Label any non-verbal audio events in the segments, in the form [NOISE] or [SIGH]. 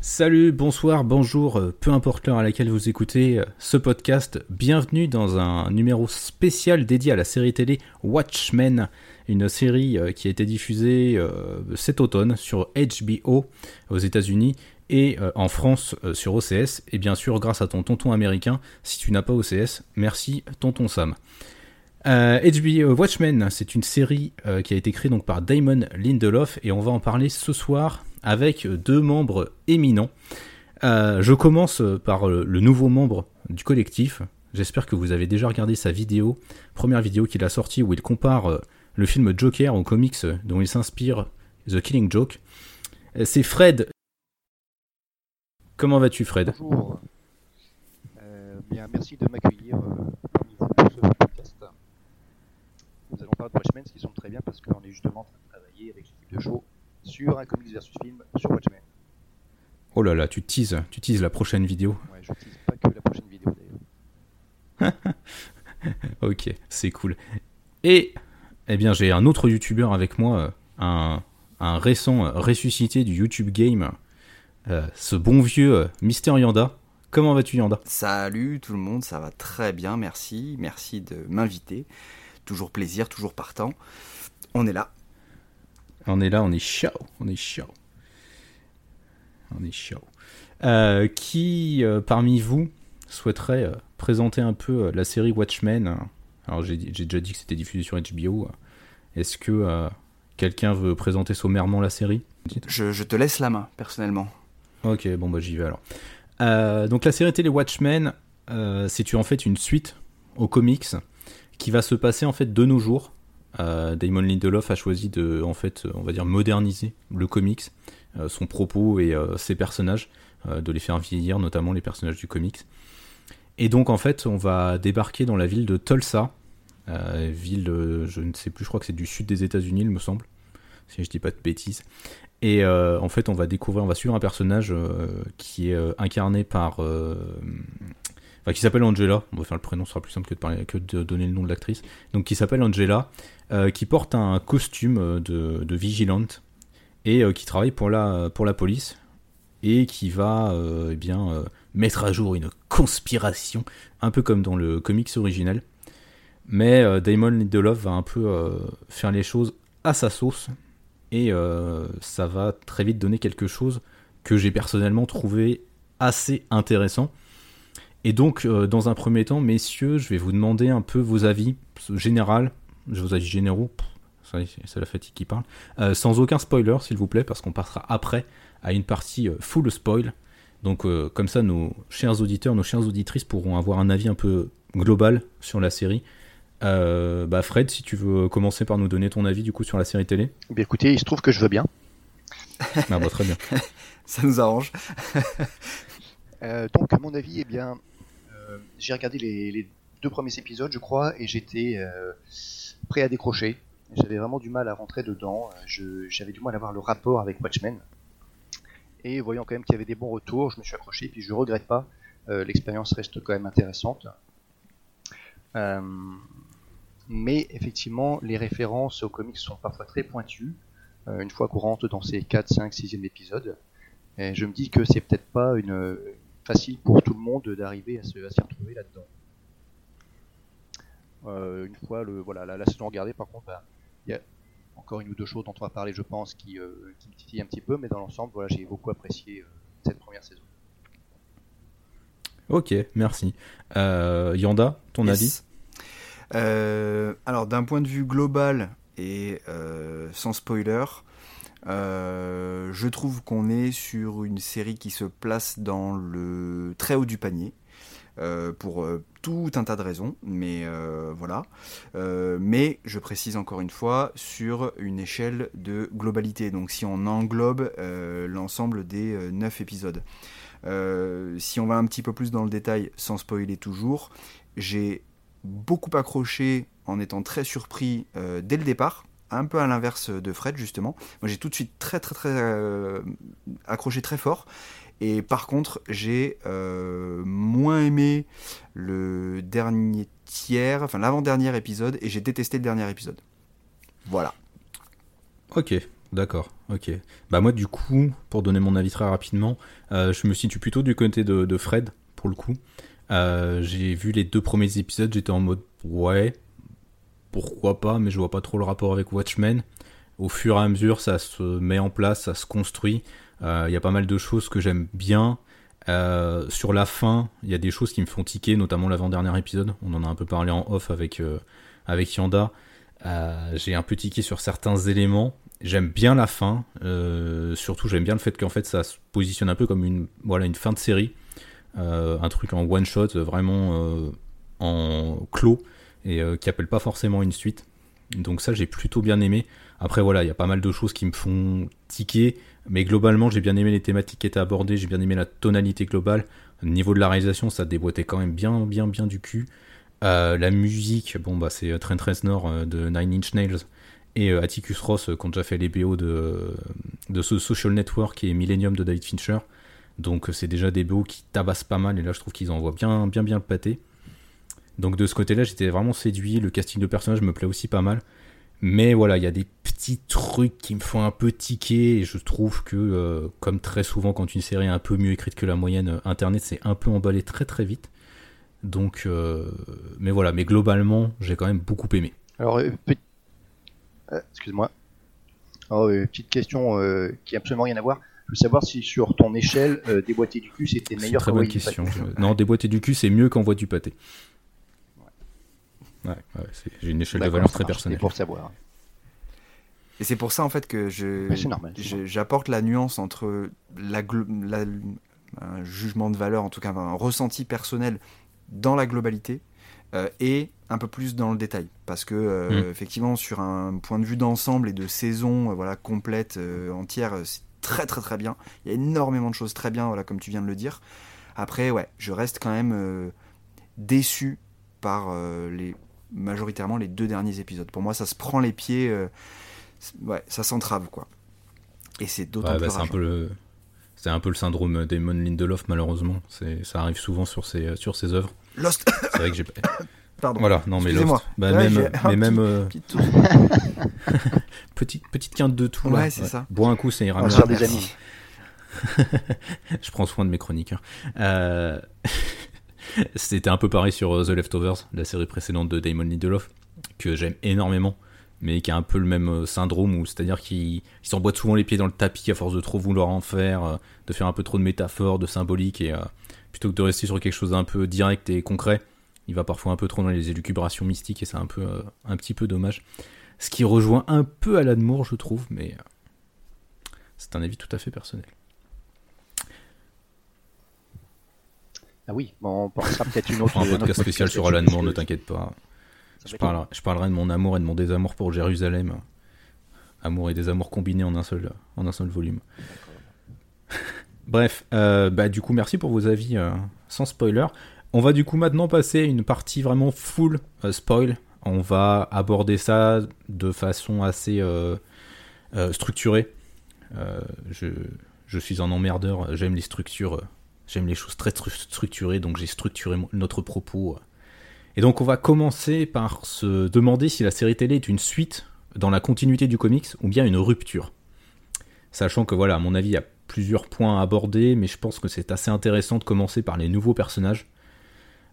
Salut, bonsoir, bonjour, euh, peu importe l'heure à laquelle vous écoutez euh, ce podcast, bienvenue dans un numéro spécial dédié à la série télé Watchmen, une série euh, qui a été diffusée cet automne sur HBO aux États-Unis et en France sur OCS, et bien sûr grâce à ton tonton américain, si tu n'as pas OCS, merci tonton Sam. HBO Watchmen, c'est une série qui a été créée donc par Damon Lindelof et on va en parler ce soir avec deux membres éminents. Euh, je commence par le nouveau membre du collectif. J'espère que vous avez déjà regardé sa vidéo, première vidéo qu'il a sortie où il compare euh, le film Joker aux comics dont il s'inspire, The Killing Joke. Euh, c'est Fred. Comment vas-tu, Fred? Bonjour. bien, merci de m'accueillir parmi vous pour ce podcast. De Watchmen, ce qui semble très bien parce qu'on est justement en train de travailler avec l'équipe de show sur un comics versus film sur Watchmen. Oh là là, tu teases, tu teases la prochaine vidéo. Ouais, je tease pas que la prochaine vidéo d'ailleurs. [LAUGHS] ok, c'est cool. Et eh bien, j'ai un autre youtubeur avec moi, un, un récent ressuscité du YouTube Game, euh, ce bon vieux euh, Mister Yanda. Comment vas-tu Yanda? Salut tout le monde, ça va très bien, merci. Merci de m'inviter. Toujours plaisir, toujours partant. On est là. On est là, on est chaud, on est chaud. On est chaud. Euh, qui euh, parmi vous souhaiterait euh, présenter un peu la série Watchmen? Alors j'ai déjà dit que c'était diffusé sur HBO. Est-ce que quelqu'un veut présenter sommairement la série? Je, te laisse la main, personnellement. Ok, bon bah j'y vais alors. donc la série télé Watchmen, c'est en fait une suite aux comics qui va se passer en fait de nos jours euh, Damon Lindelof a choisi de, en fait, on va dire, moderniser le comics, euh, son propos et euh, ses personnages, de les faire vieillir, notamment les personnages du comics. Et donc, en fait, on va débarquer dans la ville de Tulsa, ville, je ne sais plus, je crois que c'est du sud des États-Unis, il me semble, si je dis pas de bêtises. Et en fait, on va découvrir, on va suivre un personnage qui est incarné par qui s'appelle Angela, on va faire le prénom, sera plus simple que de, parler, que de donner le nom de l'actrice, donc qui s'appelle Angela, euh, qui porte un costume euh, de, vigilante et euh, qui travaille pour la, pour la police et qui va eh bien, mettre à jour une conspiration, un peu comme dans le comics originel. Mais Damon Lindelof va un peu faire les choses à sa sauce et ça va très vite donner quelque chose que j'ai personnellement trouvé assez intéressant. Et donc, dans un premier temps, messieurs, je vais vous demander un peu vos avis général je vous avis généraux, c'est la fatigue qui parle, euh, sans aucun spoiler s'il vous plaît, parce qu'on passera après à une partie euh, full spoil. Donc euh, comme ça, nos chers auditeurs, nos chères auditrices pourront avoir un avis un peu global sur la série. bah Fred, si tu veux commencer par nous donner ton avis du coup sur la série télé. Eh bien écoutez, il se trouve que je veux bien. Ah, bah, très bien. [LAUGHS] ça nous arrange. [LAUGHS] donc mon avis, eh bien, j'ai regardé les, deux premiers épisodes, je crois, et j'étais prêt à décrocher. J'avais vraiment du mal à rentrer dedans. J'avais du mal à avoir le rapport avec Watchmen. Et voyant quand même qu'il y avait des bons retours, je me suis accroché. Puis je regrette pas. Euh, l'expérience reste quand même intéressante. Euh, mais effectivement, les références aux comics sont parfois très pointues. Euh, une fois rentre dans ces 4, 5, 6e épisodes. Et je me dis que c'est peut-être pas une facile pour tout le monde d'arriver à s'y retrouver là-dedans. Euh, une fois le, voilà, la, saison regardée, par contre, bah, il y a encore une ou deux choses dont on va parler, je pense, qui, euh, qui me titillent un petit peu, mais dans l'ensemble, voilà, j'ai beaucoup apprécié euh, cette première saison. Ok, merci. Yanda, ton avis? Alors, d'un point de vue global et sans spoiler, je trouve qu'on est sur une série qui se place dans le très haut du panier. Euh, pour euh, tout un tas de raisons, mais euh, voilà. mais je précise encore une fois sur une échelle de globalité, donc si on englobe l'ensemble des 9 épisodes. si on va un petit peu plus dans le détail, sans spoiler toujours, j'ai beaucoup accroché en étant très surpris dès le départ, un peu à l'inverse de Fred justement. Moi j'ai tout de suite très très très accroché très fort et par contre, j'ai euh, moins aimé le dernier tiers, enfin l'avant-dernier épisode, et j'ai détesté le dernier épisode. Voilà. Ok, D'accord, ok. Bah moi du coup, pour donner mon avis très rapidement, euh, je me situe plutôt du côté de, Fred, pour le coup. Euh, j'ai vu les deux premiers épisodes, j'étais en mode ouais, pourquoi pas, mais je vois pas trop le rapport avec Watchmen. Au fur et à mesure, ça se met en place, ça se construit. Euh, il y a pas mal de choses que j'aime bien. sur la fin, il y a des choses qui me font tiquer, notamment l'avant-dernier épisode. On en a un peu parlé en off avec, avec Yanda. j'ai un peu tiqué sur certains éléments. J'aime bien la fin, euh, surtout j'aime bien le fait qu'en fait ça se positionne un peu comme une, fin de série, euh, un truc en one shot, vraiment euh, en clos, et qui appelle pas forcément une suite. Donc ça j'ai plutôt bien aimé. Après voilà, il y a pas mal de choses qui me font tiquer, mais globalement j'ai bien aimé les thématiques qui étaient abordées, j'ai bien aimé la tonalité globale. Au niveau de la réalisation, ça déboîtait quand même bien bien bien du cul. la musique, bon bah c'est Trent Reznor de Nine Inch Nails et euh, Atticus Ross euh, qui ont déjà fait les BO de, de ce Social Network et Millennium de David Fincher. Donc euh, c'est déjà des BO qui tabassent pas mal et là je trouve qu'ils envoient bien bien bien le pâté. Donc de ce côté-là j'étais vraiment séduit, le casting de personnages me plaît aussi pas mal. Mais voilà, il y a des petits trucs qui me font un peu tiquer et je trouve que, comme très souvent quand une série est un peu mieux écrite que la moyenne, Internet c'est un peu emballé très très vite. Donc, mais voilà, mais globalement j'ai quand même beaucoup aimé. Alors, euh, excuse-moi. Oh, petite question euh, qui a absolument rien à voir. Je veux savoir si sur ton échelle, euh, déboîter du cul c'était meilleur très bonne question. Non, déboîter du cul c'est mieux qu'envoyer du pâté. Ouais, ouais j'ai une échelle de valeur très personnelle. pour savoir. Et c'est pour ça en fait que je, j'apporte la nuance entre la, la, un jugement de valeur, en tout cas un ressenti personnel dans la globalité, euh, et un peu plus dans le détail parce que euh, mm. effectivement sur un point de vue d'ensemble et de saison euh, voilà complète entière c'est très très très bien il y a énormément de choses très bien voilà comme tu viens de le dire après ouais je reste quand même déçu par les majoritairement les deux derniers épisodes pour moi ça se prend les pieds ouais ça s'entrave quoi et c'est d'autant plus bah, c'est un peu le c'est un peu le syndrome d'Emon Lindelof malheureusement c'est ça arrive souvent sur ses sur ses œuvres Lost. C'est vrai que j'ai. [COUGHS] Pardon. Voilà, non mais Lost. Bah, même, mais même. Euh, [LAUGHS] petite, petite quinte de tout. Ouais, c'est ça. Bois un coup, ça ira mieux. des amis. [LAUGHS] je prends soin de mes chroniqueurs. Euh... [LAUGHS] C'était un peu pareil sur euh, The Leftovers, la série précédente de Damon Lindelof, que j'aime énormément, mais qui a un peu le même euh, syndrome, c'est-à-dire qu'il s'emboîte souvent les pieds dans le tapis à force de trop vouloir en faire, de faire un peu trop de métaphores, de symboliques, et plutôt que de rester sur quelque chose d'un peu direct et concret, il va parfois un peu trop dans les élucubrations mystiques et c'est un peu euh, un petit peu dommage. Ce qui rejoint un peu Alan Moore, je trouve, mais euh, c'est un avis tout à fait personnel. Ah oui, bon, on pensera peut-être une autre. un podcast spécial sur Alan Moore, ne t'inquiète pas. Je parlerai, je parlerai, de mon amour et de mon désamour pour Jérusalem. Amour et désamour combinés en un seul, en un seul volume. Bref, euh, bah, du coup, merci pour vos avis euh, sans spoiler. On va du coup maintenant passer à une partie vraiment full euh, spoil. On va aborder ça de façon assez structurée. Je, je, suis un emmerdeur, j'aime les structures, j'aime les choses très structurées, donc j'ai structuré notre propos. Et donc on va commencer par se demander si la série télé est une suite dans la continuité du comics ou bien une rupture. Sachant que voilà, à mon avis, il y a plusieurs points à aborder, mais je pense que c'est assez intéressant de commencer par les nouveaux personnages,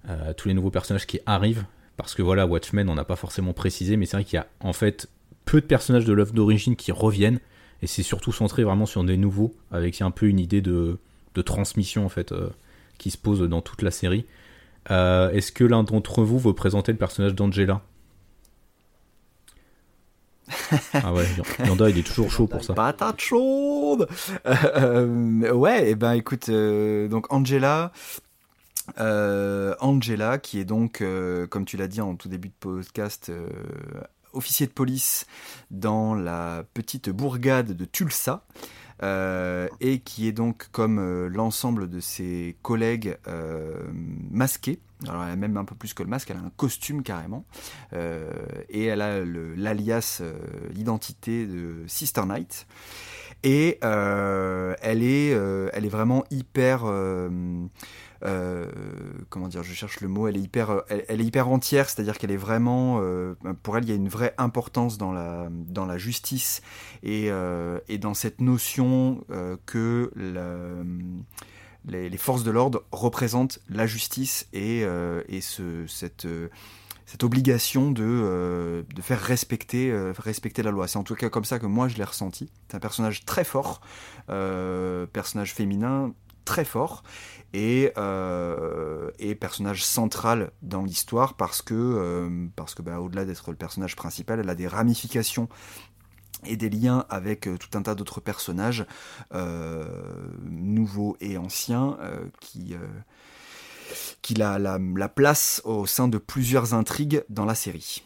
euh, tous les nouveaux personnages qui arrivent, parce que voilà, Watchmen, on n'a pas forcément précisé, mais c'est vrai qu'il y a en fait peu de personnages de l'œuvre d'origine qui reviennent, et c'est surtout centré vraiment sur des nouveaux, avec un peu une idée de, transmission en fait euh, qui se pose dans toute la série. Euh, est-ce que l'un d'entre vous veut présenter le personnage d'Angela? Ah ouais, Yanda il est toujours chaud pour ça. Patate chaude euh, Ouais, et eh ben écoute, donc Angela, Angela qui est donc, comme tu l'as dit en tout début de podcast, officier de police dans la petite bourgade de Tulsa. Et qui est donc comme l'ensemble de ses collègues masqués alors elle a même un peu plus que le masque, elle a un costume carrément. et elle a l'alias, l'identité de Sister Knight. Et elle, est, elle est vraiment hyper... comment dire, je cherche le mot, elle est hyper, elle, est hyper entière, c'est-à-dire qu'elle est vraiment, pour elle, il y a une vraie importance dans la, dans la justice et, et dans cette notion que les, forces de l'ordre représentent la justice et, euh, ce, cette, euh, cette, obligation de, euh, de faire respecter, respecter la loi. C'est en tout cas comme ça que moi je l'ai ressenti. C'est un personnage très fort, personnage féminin très fort et, et personnage central dans l'histoire parce que, parce que bah, au-delà d'être le personnage principal, elle a des ramifications et des liens avec euh, tout un tas d'autres personnages euh, nouveaux et anciens euh, qui, qui la, la, la, place au sein de plusieurs intrigues dans la série.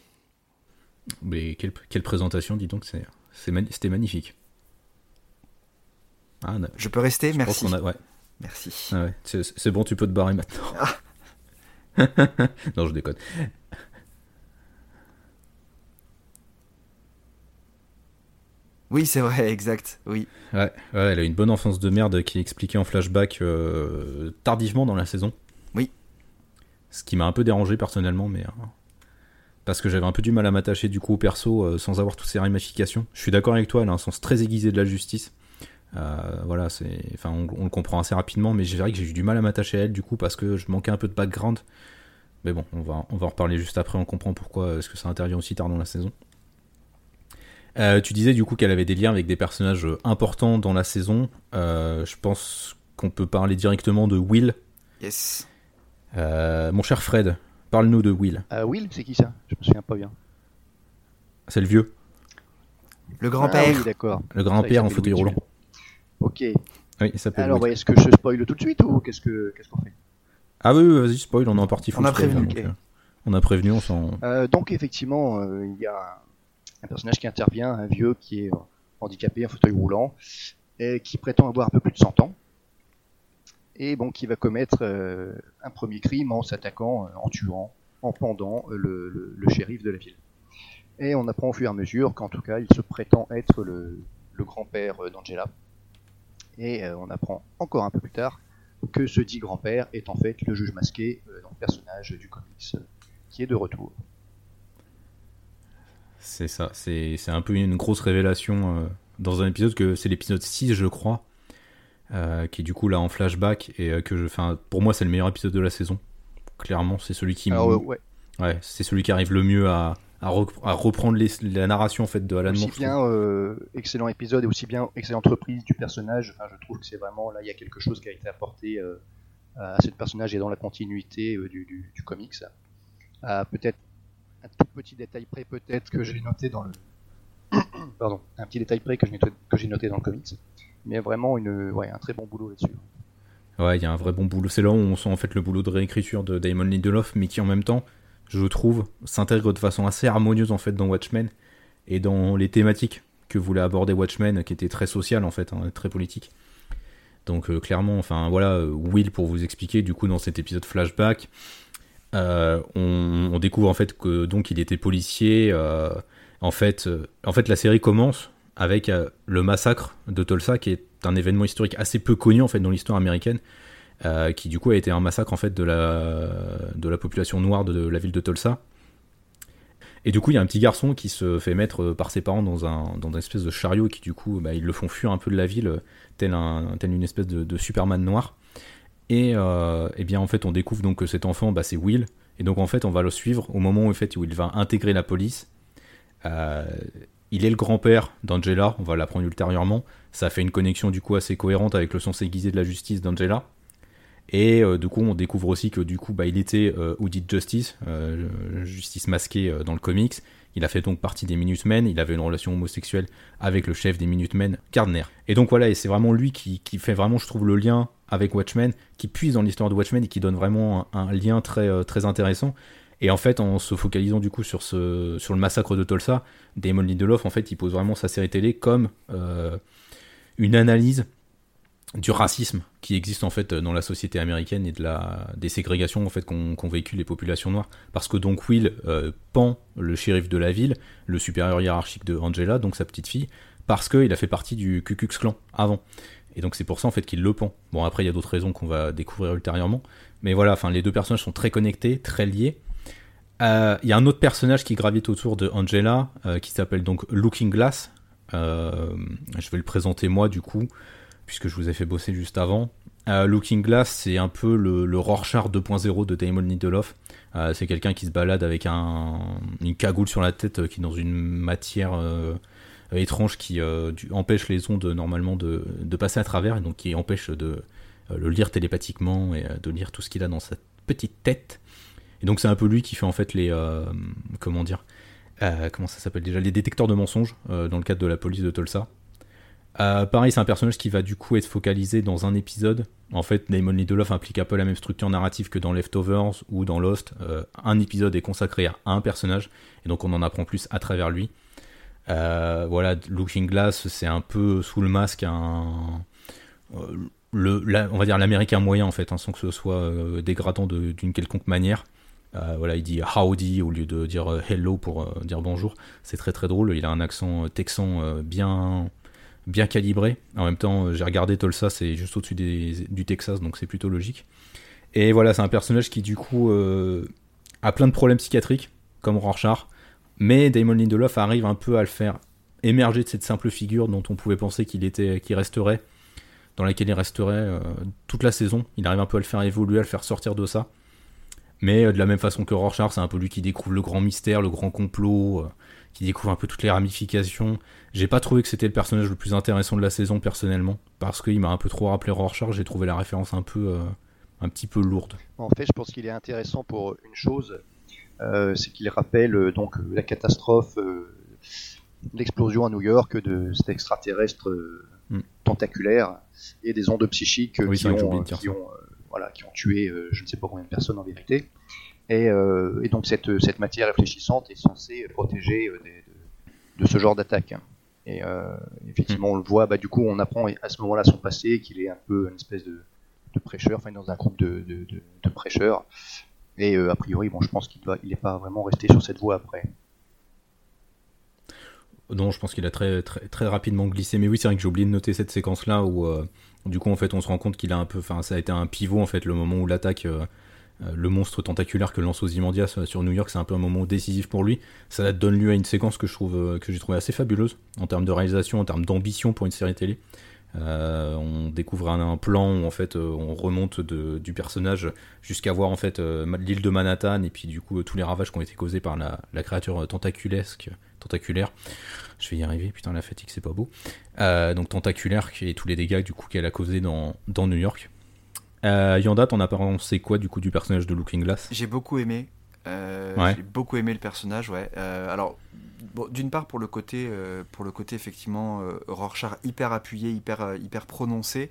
Mais quelle, quelle présentation, dis donc, c'était magnifique. Ah, Je peux rester Merci. ouais. Merci. Ah ouais, c'est bon, tu peux te barrer maintenant. Ah. [LAUGHS] non, je déconne. Oui, c'est vrai, exact. Oui. Ouais, elle a une bonne enfance de merde qui est expliquée en flashback euh, tardivement dans la saison. Oui. Ce qui m'a un peu dérangé personnellement, mais. Euh, parce que j'avais un peu du mal à m'attacher du coup au perso euh, sans avoir toutes ces ramifications. Je suis d'accord avec toi, elle a un sens très aiguisé de la justice. Voilà, c'est, enfin, on, le comprend assez rapidement, mais j'ai vrai que j'ai eu du mal à m'attacher à elle du coup parce que je manquais un peu de background. Mais bon, on va, on va en reparler juste après. On comprend pourquoi est-ce que ça intervient aussi tard dans la saison. Euh, tu disais du coup qu'elle avait des liens avec des personnages importants dans la saison. Euh, je pense qu'on peut parler directement de Will. Yes. Euh, mon cher Fred, parle-nous de Will. Will, c'est qui ça? Je me souviens pas bien. C'est le vieux. Le grand-père. Ah d'accord. Le grand-père en fauteuil roulant. Ok. Oui, ça peut Alors, est-ce que je spoil tout de suite ou qu'est-ce qu'on fait? Ah oui, vas-y, spoil, on est en partie On a prévenu. on a prévenu, on s'en. donc, effectivement, il y a un personnage qui intervient, un vieux qui est euh, handicapé, un fauteuil roulant, et qui prétend avoir un peu plus de 100 ans, et bon, qui va commettre euh, un premier crime en s'attaquant, euh, en tuant, en pendant le, shérif de la ville. Et on apprend au fur et à mesure qu'en tout cas, il se prétend être le, grand-père d'Angela. Et on apprend encore un peu plus tard que ce dit grand-père est en fait le juge masqué, donc personnage du comics, qui est de retour. C'est ça, c'est un peu une grosse révélation euh, dans un épisode que c'est l'épisode 6, je crois, euh, qui est du coup là en flashback et euh, que je, pour moi c'est le meilleur épisode de la saison. Clairement, c'est celui qui, ouais. ouais c'est celui qui arrive le mieux à, à, reprendre la narration en fait de Alan Aussi bien excellent épisode et aussi bien excellente reprise du personnage. Enfin, je trouve que c'est vraiment là il y a quelque chose qui a été apporté à ce personnage et dans la continuité du, du, du comics. Peut-être un tout petit détail près peut-être que j'ai noté dans le [COUGHS] pardon un petit détail près que j'ai noté, que j'ai noté dans le comics mais vraiment une ouais un très bon boulot là-dessus ouais il y a un vrai bon boulot c'est là où on sent en fait le boulot de réécriture de Damon Lindelof mais qui en même temps je trouve s'intègre de façon assez harmonieuse en fait dans Watchmen et dans les thématiques que voulait aborder Watchmen qui étaient très sociales en fait hein, très politiques donc euh, clairement enfin voilà euh, Will pour vous expliquer du coup dans cet épisode flashback euh, on, découvre en fait que donc il était policier. En fait, en fait, la série commence avec le massacre de Tulsa, qui est un événement historique assez peu connu en fait dans l'histoire américaine, qui du coup a été un massacre en fait de la de la population noire de, la ville de Tulsa. Et du coup, il y a un petit garçon qui se fait mettre par ses parents dans un dans une espèce de chariot qui du coup, bah, ils le font fuir un peu de la ville, tel un une espèce de Superman noir. Et, euh, eh bien en fait on découvre donc que cet enfant bah, c'est Will. Et donc en fait on va le suivre au moment où, en fait, où il va intégrer la police. Euh, il est le grand-père d'Angela, on va l'apprendre ultérieurement. Ça fait une connexion du coup assez cohérente avec le sens aiguisé de la justice d'Angela. Et euh, du coup, on découvre aussi que du coup, bah, il était euh, Audit Justice, justice masquée dans le comics. Il a fait donc partie des Minutemen. Il avait une relation homosexuelle avec le chef des Minutemen, Gardner. Et donc voilà, et c'est vraiment lui qui, fait vraiment, je trouve, le lien avec Watchmen, qui puise dans l'histoire de Watchmen et qui donne vraiment un, lien très, euh, très intéressant. Et en fait, en se focalisant du coup sur, ce, sur le massacre de Tulsa, Damon Lindelof, en fait, il pose vraiment sa série télé comme euh, une analyse du racisme qui existe en fait dans la société américaine et de la des ségrégations en fait qu'ont vécu les populations noires parce que donc Will euh, pend le shérif de la ville le supérieur hiérarchique de Angela donc sa petite fille parce qu'il a fait partie du Ku Klux Klan avant. Et donc c'est pour ça en fait qu'il le pend. Bon après il y a d'autres raisons qu'on va découvrir ultérieurement, mais voilà, enfin les deux personnages sont très connectés, très liés. Euh, il y a un autre personnage qui gravite autour de Angela, euh, qui s'appelle donc Looking Glass. Je vais le présenter moi du coup, puisque je vous ai fait bosser juste avant. Looking Glass, c'est un peu le, Rorschach 2.0 de Damon Lindelof. c'est quelqu'un qui se balade avec un, une cagoule sur la tête qui est dans une matière étrange qui empêche les ondes normalement de, de, passer à travers et donc qui empêche de le lire télépathiquement et de lire tout ce qu'il a dans sa petite tête. Et donc c'est un peu lui qui fait en fait les euh, comment dire euh, comment ça s'appelle déjà les détecteurs de mensonges euh, dans le cadre de la police de Tulsa. Pareil, c'est un personnage qui va du coup être focalisé dans un épisode. En fait, Damon Lindelof implique un peu la même structure narrative que dans Leftovers ou dans Lost. un épisode est consacré à un personnage, et donc on en apprend plus à travers lui. voilà, Looking Glass, c'est un peu sous le masque on va dire l'américain moyen en fait, hein, sans que ce soit dégradant d'une quelconque manière. Euh, voilà, il dit howdy au lieu de dire euh, hello pour euh, dire bonjour. C'est très très drôle. Il a un accent texan bien bien calibré. En même temps, j'ai regardé Tulsa, c'est juste au-dessus du Texas, donc c'est plutôt logique. Et voilà, c'est un personnage qui du coup a plein de problèmes psychiatriques, comme Rorschach, mais Damon Lindelof arrive un peu à le faire émerger de cette simple figure dont on pouvait penser qu'il était, qu'il resterait, dans laquelle il resterait toute la saison. Il arrive un peu à le faire évoluer, à le faire sortir de ça. Mais euh, de la même façon que Rorschach, c'est un peu lui qui découvre le grand mystère, le grand complot, euh, qui découvre un peu toutes les ramifications. J'ai pas trouvé que c'était le personnage le plus intéressant de la saison personnellement, parce qu'il m'a un peu trop rappelé Rorschach, j'ai trouvé la référence un peu, euh, un petit peu lourde. En fait, je pense qu'il est intéressant pour une chose, c'est qu'il rappelle donc la catastrophe, l'explosion à New York de cet extraterrestre hmm. tentaculaire et des ondes psychiques qui, ont, qui ont voilà, qui ont tué euh, je ne sais pas combien de personnes en vérité. Et, euh, et donc cette, cette, matière réfléchissante est censée protéger euh, de, de, ce genre d'attaque. Et effectivement, on le voit, bah, du coup, on apprend à ce moment-là son passé, qu'il est un peu une espèce de, de prêcheur, enfin dans un groupe de, de, de prêcheurs. Et a priori, bon, je pense qu'il n'est pas vraiment resté sur cette voie après. Non, je pense qu'il a très, très, très rapidement glissé. Mais oui, c'est vrai que j'ai oublié de noter cette séquence-là où, du coup, en fait, on se rend compte qu'il a un peu, enfin, ça a été un pivot en fait, le moment où l'attaque, euh, euh, le monstre tentaculaire que lance Ozymandias sur New York, c'est un peu un moment décisif pour lui. Ça donne lieu à une séquence que euh, j'ai trouvé assez fabuleuse en termes de réalisation, en termes d'ambition pour une série télé. on découvre un, plan où fait on remonte du personnage jusqu'à voir en fait l'île de Manhattan et puis du coup tous les ravages qui ont été causés par la, créature tentaculesque tentaculaire. Je vais y arriver, putain, la fatigue, c'est pas beau. Euh, donc tentaculaire, et tous les dégâts du coup qu'elle a causé dans, dans New York. Euh, Yanda, t'en as pensé quoi du coup du personnage de Looking Glass? J'ai beaucoup aimé. Euh, j'ai beaucoup aimé le personnage, ouais. Euh, alors, d'une part pour le côté, pour le côté effectivement Rorschach hyper appuyé, hyper, hyper prononcé,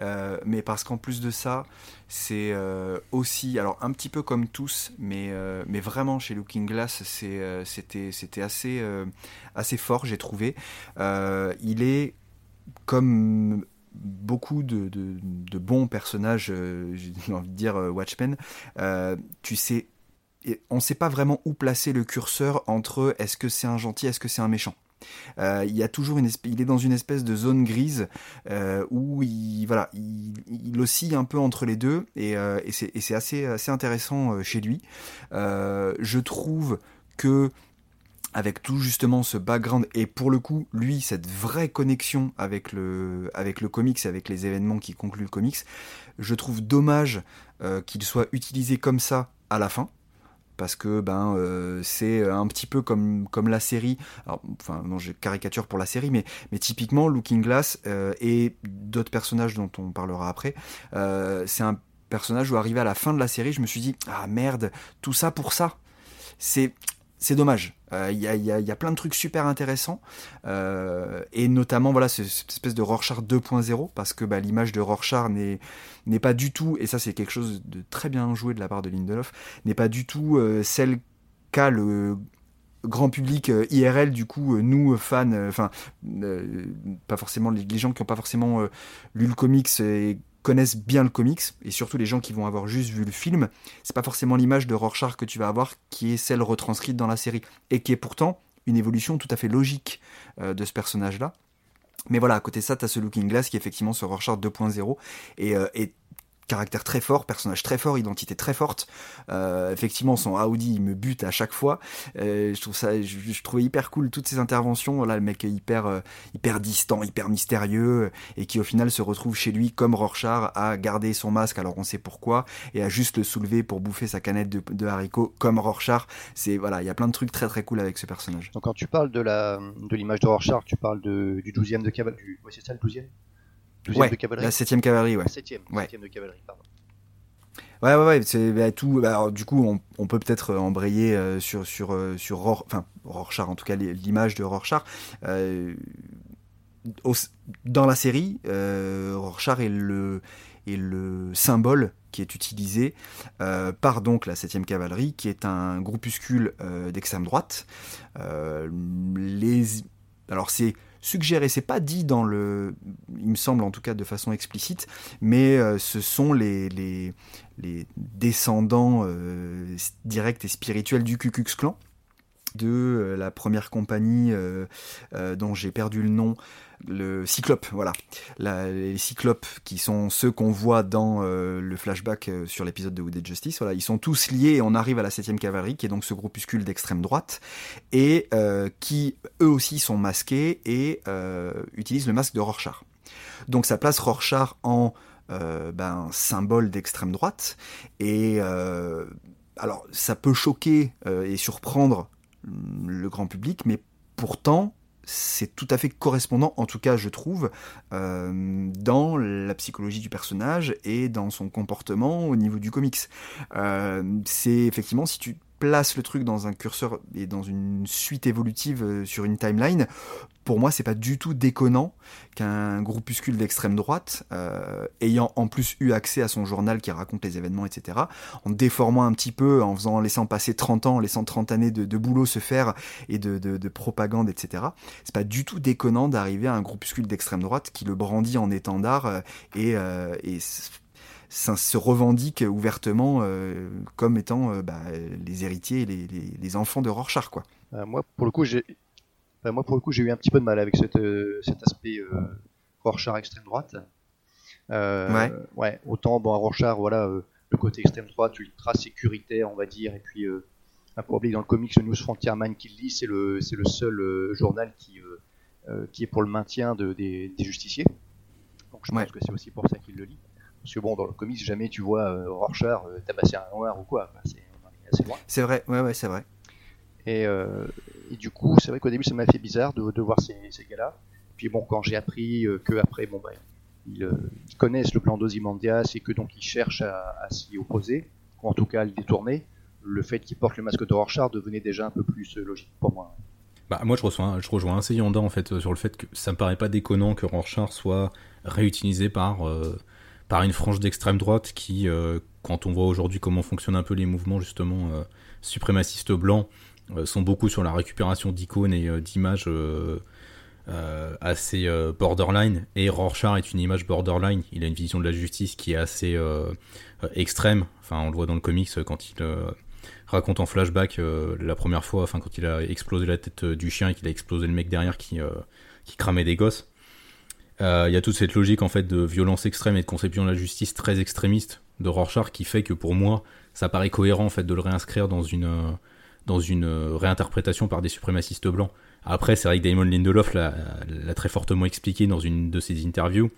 euh, mais parce qu'en plus de ça, c'est euh, aussi, alors un petit peu comme tous, mais, euh, mais vraiment chez Looking Glass, c'était c'était assez, assez fort, j'ai trouvé. il est comme beaucoup de, bons personnages, j'ai [LAUGHS] envie de dire Watchmen, tu sais, on ne sait pas vraiment où placer le curseur entre est-ce que c'est un gentil, est-ce que c'est un méchant. Euh, il y a toujours une il est dans une espèce de zone grise euh, où il voilà il, oscille un peu entre les deux et, euh, et c'est assez assez intéressant chez lui. je trouve que avec tout justement ce background et pour le coup lui cette vraie connexion avec le avec le comics avec les événements qui concluent le comics je trouve dommage qu'il soit utilisé comme ça à la fin parce que ben euh, c'est un petit peu comme comme la série. Enfin non, j'ai caricature pour la série, mais mais typiquement Looking Glass euh, et d'autres personnages dont on parlera après, euh, c'est un personnage où arrivé à la fin de la série, je me suis dit ah merde, tout ça pour ça. C'est c'est dommage. Il euh, y, y, a, plein de trucs super intéressants, euh, et notamment voilà cette espèce de Rorschach 2.0, parce que bah, l'image de Rorschach n'est pas du tout, et ça c'est quelque chose de très bien joué de la part de Lindelof, n'est pas du tout euh, celle qu'a le grand public IRL du coup nous fans enfin pas forcément les, gens qui n'ont pas forcément lu le comics et connaissent bien le comics, et surtout les gens qui vont avoir juste vu le film, c'est pas forcément l'image de Rorschach que tu vas avoir qui est celle retranscrite dans la série, et qui est pourtant une évolution tout à fait logique euh, de ce personnage-là. Mais voilà, à côté de ça, t'as ce Looking Glass qui est effectivement ce Rorschach 2.0 et, euh, et caractère très fort, personnage très fort, identité très forte. Euh, effectivement, son Audi il me bute à chaque fois. Euh, je trouve ça, je, trouvais hyper cool toutes ces interventions. Là, le mec est hyper, euh, hyper distant, hyper mystérieux, et qui au final se retrouve chez lui comme Rorschach à garder son masque. Alors on sait pourquoi, et à juste le soulever pour bouffer sa canette de, haricots comme Rorschach. C'est voilà, il y a plein de trucs très très cool avec ce personnage. Donc quand tu parles de la de l'image de Rorschach, tu parles de, du 12e de cavalerie. Ouais, c'est ça le 12e ouais, La 7ème cavalerie, ouais. 7ème, ouais. de cavalerie, pardon. Ouais, ouais, ouais, c'est bah, tout. Bah, alors, du coup, on, on peut peut-être embrayer euh, sur sur euh, sur Ror, enfin Rorschach, en tout cas l'image de Rorschach. Euh, au, dans la série, euh, Rorschach est le est le symbole qui est utilisé euh, par donc la 7ème cavalerie, qui est un groupuscule d'extrême droite. les alors c'est suggéré, c'est pas dit dans le, il me semble en tout cas de façon explicite, mais euh, ce sont les, les, descendants euh, directs et spirituels du Ku Klux Klan de euh, la première compagnie dont j'ai perdu le nom le Cyclope, voilà. les Cyclopes, qui sont ceux qu'on voit dans euh, le flashback euh, sur l'épisode de Wooded Justice, voilà, ils sont tous liés et on arrive à la 7ème cavalerie, qui est donc ce groupuscule d'extrême droite, et euh, qui eux aussi sont masqués et utilisent le masque de Rorschach. Donc ça place Rorschach en ben, symbole d'extrême droite, et alors ça peut choquer et surprendre le grand public, mais pourtant c'est tout à fait correspondant, en tout cas je trouve, euh, dans la psychologie du personnage et dans son comportement au niveau du comics. Euh, c'est effectivement, si tu place le truc dans un curseur et dans une suite évolutive euh, sur une timeline, pour moi, c'est pas du tout déconnant qu'un groupuscule d'extrême droite, euh, ayant en plus eu accès à son journal qui raconte les événements, etc., en déformant un petit peu, en faisant, laissant passer 30 ans, laissant 30 années de, boulot se faire et de, de propagande, etc., c'est pas du tout déconnant d'arriver à un groupuscule d'extrême droite qui le brandit en étendard euh, et, et se revendiquent ouvertement euh, comme étant euh, bah, les héritiers et les, les, enfants de Rorschach. Quoi. Euh, moi, pour le coup, j'ai moi, pour le coup, j'ai eu un petit peu de mal avec cet aspect Rorschach extrême droite. ouais. ouais. Autant, bon, à Rorschach, voilà, le côté extrême droite, ultra sécuritaire, on va dire, et puis un problème dans le comics, le News Frontier Man qui lit, c'est le, c'est le seul journal qui, qui est pour le maintien de, des, des, justiciers. Donc je pense que c'est aussi pour ça qu'il le lit. Parce que bon, dans le comics, jamais tu vois euh, Rorschach euh, tabasser un noir ou quoi. c'est assez loin. C'est vrai, ouais, ouais, c'est vrai. Et, euh, et, du coup, c'est vrai qu'au début, ça m'a fait bizarre de, de voir ces, ces gars-là. Puis bon, quand j'ai appris euh, que après, bon, bah, ils, euh, ils, connaissent le plan d'Ozymandias et que donc ils cherchent à, à s'y opposer, ou en tout cas à le détourner, le fait qu'ils portent le masque de Rorschach devenait déjà un peu plus logique pour moi. Bah, moi, je rejoins, je rejoins assez Yanda en fait sur le fait que ça me paraît pas déconnant que Rorschach soit réutilisé par par une frange d'extrême droite qui, euh, quand on voit aujourd'hui comment fonctionnent un peu les mouvements justement euh, suprémacistes blancs, euh, sont beaucoup sur la récupération d'icônes et d'images assez borderline. Et Rorschach est une image borderline. Il a une vision de la justice qui est assez extrême. Enfin, on le voit dans le comics quand il raconte en flashback la première fois, enfin quand il a explosé la tête du chien et qu'il a explosé le mec derrière qui, qui cramait des gosses. Euh, il y a toute cette logique en fait de violence extrême et de conception de la justice très extrémiste de Rorschach qui fait que pour moi ça paraît cohérent en fait de le réinscrire dans une euh, dans une euh, réinterprétation par des suprémacistes blancs. Après c'est vrai que Damon Lindelof l'a très fortement expliqué dans une de ses interviews.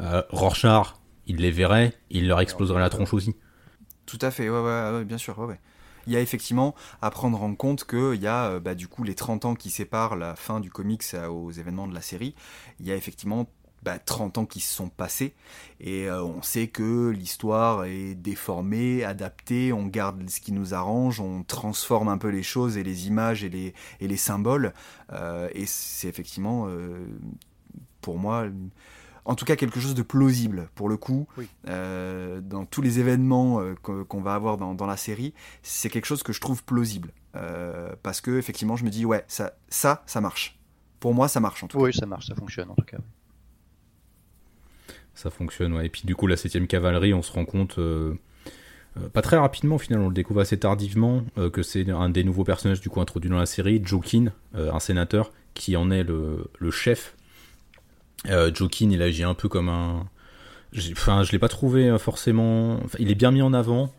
Euh, Rorschach il les verrait, il leur exploserait la tronche aussi. Tout à fait, ouais, ouais, ouais bien sûr, ouais, ouais il y a effectivement à prendre en compte qu'il y a euh, bah, du coup les 30 ans qui séparent la fin du comics euh, aux événements de la série. Il y a effectivement bah, 30 ans qui se sont passés et euh, on sait que l'histoire est déformée, adaptée, on garde ce qui nous arrange, on transforme un peu les choses et les images et les symboles et c'est effectivement pour moi en tout cas quelque chose de plausible pour le coup euh, dans tous les événements euh, qu'on va avoir dans, la série c'est quelque chose que je trouve plausible. Euh, parce que effectivement je me dis ouais ça ça ça marche. Pour moi ça marche en tout oui ça marche ça fonctionne en tout cas ça fonctionne ouais. Et puis du coup la 7 cavalerie on se rend compte pas très rapidement, finalement, on le découvre assez tardivement que c'est un des nouveaux personnages du coup introduit dans la série, Jokin, un sénateur qui en est le, le chef Jokin, il agit un peu comme un. Enfin, je l'ai pas trouvé forcément. il est bien mis en avant.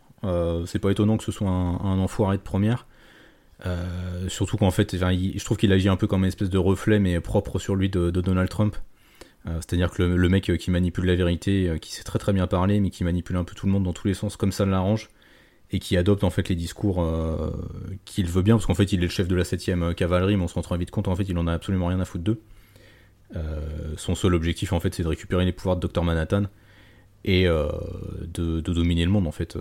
c'est pas étonnant que ce soit un, enfoiré de première. surtout qu'en fait, je trouve qu'il agit un peu comme une espèce de reflet, mais propre sur lui de, Donald Trump. C'est-à-dire que le, mec qui manipule la vérité, qui sait très très bien parler, mais qui manipule un peu tout le monde dans tous les sens comme ça l'arrange, et qui adopte en fait les discours euh, qu'il veut bien, parce qu'en fait il est le chef de la 7ème cavalerie, mais on se rend très vite compte en fait il en a absolument rien à foutre d'eux. Euh, son seul objectif en fait c'est de récupérer les pouvoirs de Dr Manhattan et euh, de, dominer le monde en fait,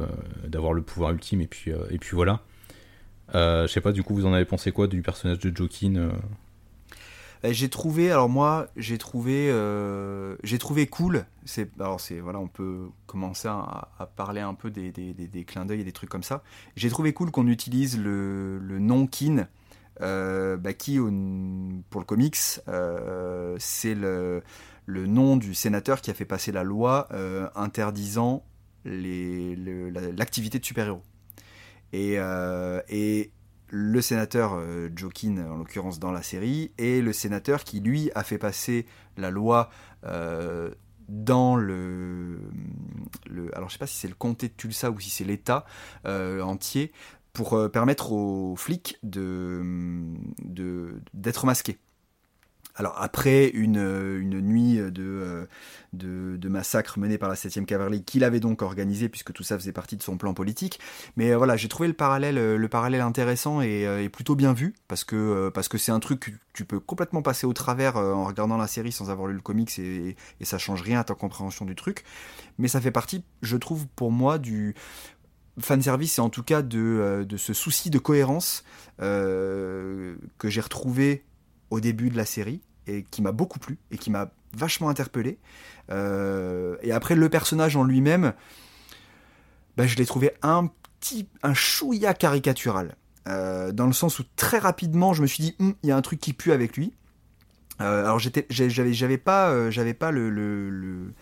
d'avoir le pouvoir ultime et puis, et puis voilà. je sais pas du coup vous en avez pensé quoi du personnage de Jokin bah, j'ai trouvé, alors moi, j'ai trouvé, euh, j'ai trouvé cool. Alors c'est, voilà, on peut commencer à, parler un peu des, des, clins d'œil et des trucs comme ça. J'ai trouvé cool qu'on utilise le, le nom Kin, euh, bah, qui, pour le comics, euh, c'est le, nom du sénateur qui a fait passer la loi interdisant les, l'activité de super-héros. Et, le sénateur euh, Jokin, en l'occurrence dans la série, et le sénateur qui, lui, a fait passer la loi euh, dans le, Alors, je sais pas si c'est le comté de Tulsa ou si c'est l'État euh, entier, pour permettre aux flics de d'être masqués. Alors après une, une nuit de, de, de, massacre menée par la 7ème cavalerie qu'il avait donc organisé puisque tout ça faisait partie de son plan politique. Mais euh, voilà, j'ai trouvé le parallèle, euh, le parallèle intéressant et, euh, et plutôt bien vu parce que parce que c'est un truc que tu peux complètement passer au travers en regardant la série sans avoir lu le comics et, et ça change rien à ta compréhension du truc. Mais ça fait partie, je trouve pour moi du fanservice et en tout cas de, de ce souci de cohérence que j'ai retrouvé au début de la série et qui m'a beaucoup plu et qui m'a vachement interpellé. Euh, et après, le personnage en lui-même, bah, je l'ai trouvé un petit, un chouïa caricatural. Euh, dans le sens où très rapidement, je me suis dit, hum, il y a un truc qui pue avec lui. Euh, alors j'étais, j'avais, pas, j'avais pas le, le,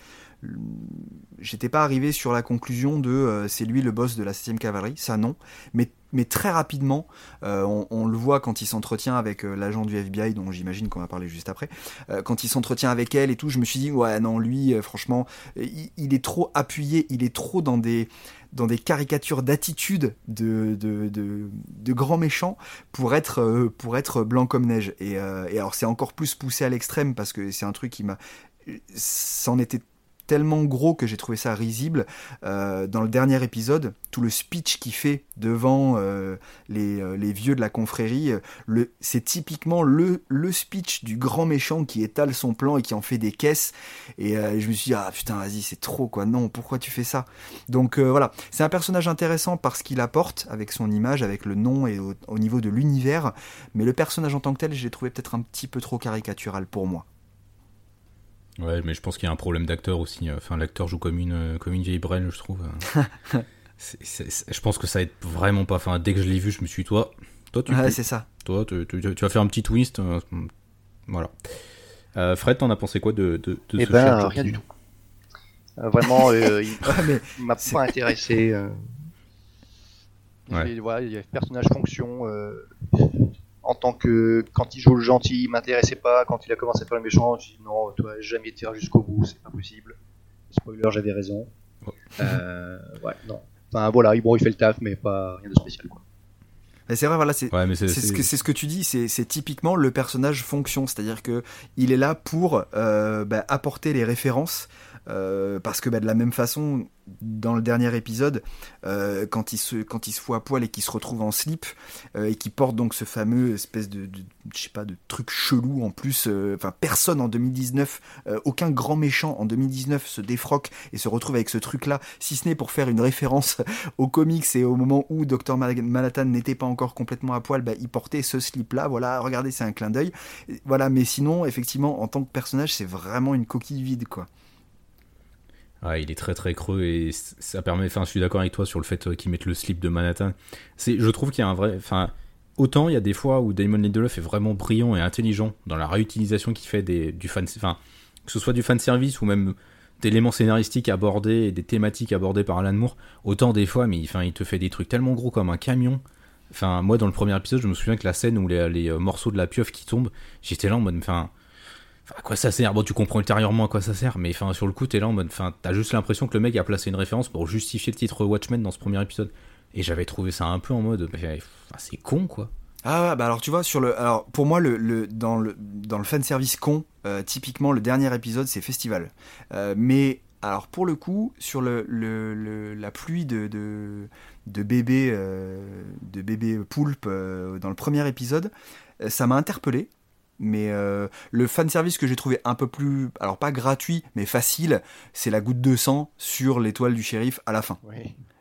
j'étais pas arrivé sur la conclusion de c'est lui le boss de la 7ème cavalerie, ça non. Mais mais très rapidement, euh, on, le voit quand il s'entretient avec euh, l'agent du FBI, dont j'imagine qu'on va parler juste après, euh, quand il s'entretient avec elle et tout, je me suis dit, ouais, non, lui, franchement, il, est trop appuyé, il est trop dans des, dans des caricatures d'attitude de, de, de, grands méchants pour être, pour être blanc comme neige. Et, et alors, c'est encore plus poussé à l'extrême parce que c'est un truc qui m'a. C'en était tellement gros que j'ai trouvé ça risible. Euh, dans le dernier épisode, tout le speech qu'il fait devant euh, euh, les, vieux de la confrérie, c'est typiquement le, le speech du grand méchant qui étale son plan et qui en fait des caisses. Et je me suis dit, ah putain, vas-y, c'est trop quoi. Non, pourquoi tu fais ça? Donc voilà, c'est un personnage intéressant parce qu'il apporte avec son image, avec le nom et au, au niveau de l'univers. Mais le personnage en tant que tel, je l'ai trouvé peut-être un petit peu trop caricatural pour moi. Ouais, mais je pense qu'il y a un problème d'acteur aussi. Enfin, l'acteur joue comme une, comme une vieille brêle, je trouve. [LAUGHS] je pense que ça être vraiment pas. Enfin, dès que je l'ai vu, je me suis dit, toi, toi, tu. Ouais, c'est ça. Toi, tu, tu, vas faire un petit twist. Euh, voilà. Euh, Fred, t'en as pensé quoi de, de, de eh ben, rien du tout. Euh, vraiment, euh, il [LAUGHS] m'a pas intéressé. Ouais. voilà, il y a personnage fonction en tant que quand il joue le gentil, il m'intéressait pas. Quand il a commencé à faire le méchant, je dis non, toi jamais été jusqu'au bout, c'est pas possible. Spoiler, j'avais raison. Euh, ouais, non. Enfin voilà, bon, il fait le taf, mais pas rien de spécial quoi. C'est vrai, voilà, c'est ce, que, ce que tu dis, c'est typiquement le personnage fonction, c'est-à-dire que il est là pour euh, bah, apporter les références euh, parce que bah, de la même façon, dans le dernier épisode, euh, quand, il se, quand il se fout à poil et qu'il se retrouve en slip, euh, et qu'il porte donc ce fameux espèce de, je sais pas, de truc chelou en plus, enfin personne en 2019, aucun grand méchant en 2019 se défroque et se retrouve avec ce truc-là, si ce n'est pour faire une référence [LAUGHS] aux comics et au moment où Dr Manhattan n'était pas encore complètement à poil, bah, il portait ce slip-là, voilà, regardez, c'est un clin d'œil. Voilà, mais sinon, effectivement, en tant que personnage, c'est vraiment une coquille vide, quoi. Ah, il est très très creux et ça permet. Enfin, je suis d'accord avec toi sur le fait euh, qu'ils mettent le slip de Manhattan. C'est, je trouve qu'il y a un vrai. Enfin, autant il y a des fois où Damon Lindelof est vraiment brillant et intelligent dans la réutilisation qu'il fait des, du fan. Enfin, que ce soit du fan service ou même d'éléments scénaristiques abordés et des thématiques abordées par Alan Moore. Autant des fois, mais enfin, il te fait des trucs tellement gros comme un camion. Enfin, moi, dans le premier épisode, je me souviens que la scène où les, les euh, morceaux de la pieuvre qui tombent, j'étais là en mode. Enfin à quoi ça sert? Bon, tu comprends ultérieurement à quoi ça sert, mais enfin, sur le coup, t'es là en mode, enfin, t'as juste l'impression que le mec a placé une référence pour justifier le titre Watchmen dans ce premier épisode. Et j'avais trouvé ça un peu en mode, bah, c'est con, quoi. Ah bah alors tu vois sur le alors pour moi le, le dans le dans le fan service con euh, typiquement le dernier épisode c'est festival euh, mais alors pour le coup sur le, le, la pluie de de, de euh, de bébés poulpe dans le premier épisode ça m'a interpellé mais euh, le fan service que j'ai trouvé un peu plus, alors pas gratuit, mais facile, c'est la goutte de sang sur l'étoile du shérif à la fin.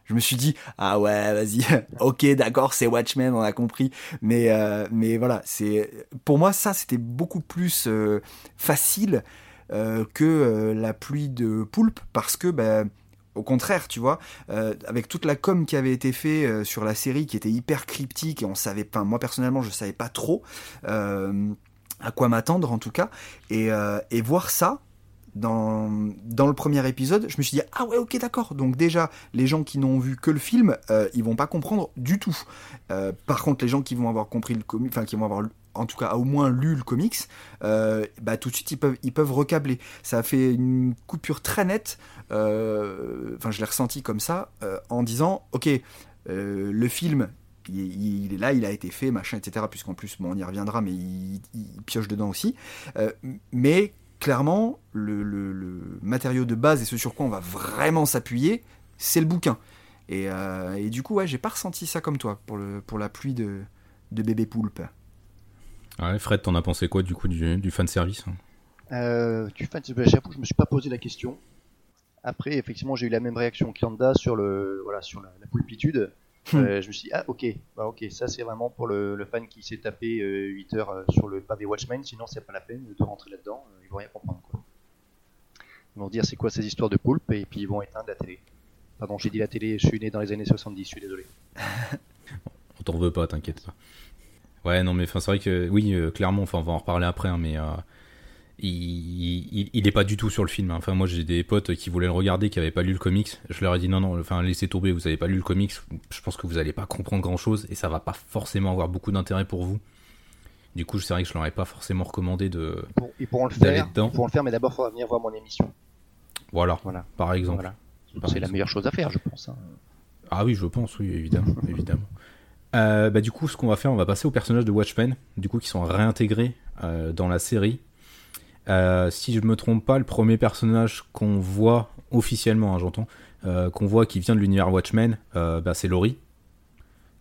Je me suis dit ah ouais vas-y [LAUGHS] ok d'accord c'est Watchmen on a compris mais euh, mais voilà c'est pour moi ça c'était beaucoup plus euh, facile que la pluie de poulpe parce que ben au contraire, tu vois, avec toute la com qui avait été fait sur la série, qui était hyper cryptique et on savait pas, moi personnellement, je savais pas trop à quoi m'attendre en tout cas, et, euh, et voir ça dans, dans le premier épisode, je me suis dit ah ouais ok d'accord donc déjà les gens qui n'ont vu que le film euh, ils vont pas comprendre du tout. Euh, par contre les gens qui vont avoir compris le comic, enfin qui vont avoir en tout cas au moins lu le comics, bah tout de suite ils peuvent ils peuvent recabler. Ça a fait une coupure très nette. Enfin je l'ai ressenti comme ça en disant ok le film il, est là, il a été fait, machin, etc. Puisqu'en plus, bon, on y reviendra, mais il, pioche dedans aussi. Euh, mais clairement, le, matériau de base et ce sur quoi on va vraiment s'appuyer, c'est le bouquin. Et, euh, du coup, ouais, j'ai pas ressenti ça comme toi pour, le, pour la pluie de, de bébé poulpe. Ouais, Fred, t'en as pensé quoi du coup du, du fan service euh, Du fan j'avoue, je me suis pas posé la question. Après, effectivement, j'ai eu la même réaction qu'Yanda sur le voilà sur la, la poulpitude. Hmm. Euh, je me suis dit, ah ok, bah, ok, ça c'est vraiment pour le, fan qui s'est tapé 8 euh, heures euh, sur le pavé Watchmen, sinon c'est pas la peine de rentrer là-dedans, ils vont rien comprendre. Quoi. Ils vont se dire c'est quoi ces histoires de poulpe et puis ils vont éteindre la télé. Pardon, j'ai dit la télé, je suis né dans les années 70, je suis désolé. [LAUGHS] On t'en veut pas, t'inquiète pas. Ouais, non mais c'est vrai que oui, clairement, enfin on va en reparler après, hein, mais il, il, est pas du tout sur le film. Hein. Enfin, moi, j'ai des potes qui voulaient le regarder, qui avaient pas lu le comics. Je leur ai dit non, non, enfin, laissez tomber, vous avez pas lu le comics. Je pense que vous allez pas comprendre grand chose et ça va pas forcément avoir beaucoup d'intérêt pour vous. Du coup, c'est vrai que je leur ai pas forcément recommandé de. ils pourront le faire. Ils pourront le faire, mais d'abord, il faudra venir voir mon émission. Voilà. Voilà. Par exemple. C'est la meilleure chose à faire, je pense. Hein. Ah oui, je pense, oui, évidemment, [LAUGHS] évidemment. Euh, bah, du coup, ce qu'on va faire, on va passer aux personnages de Watchmen, du coup, qui sont réintégrés euh, dans la série euh, si je me trompe pas, le premier personnage qu'on voit officiellement, hein, j'entends, euh, qu'on voit qui vient de l'univers Watchmen, euh, bah, c'est Laurie,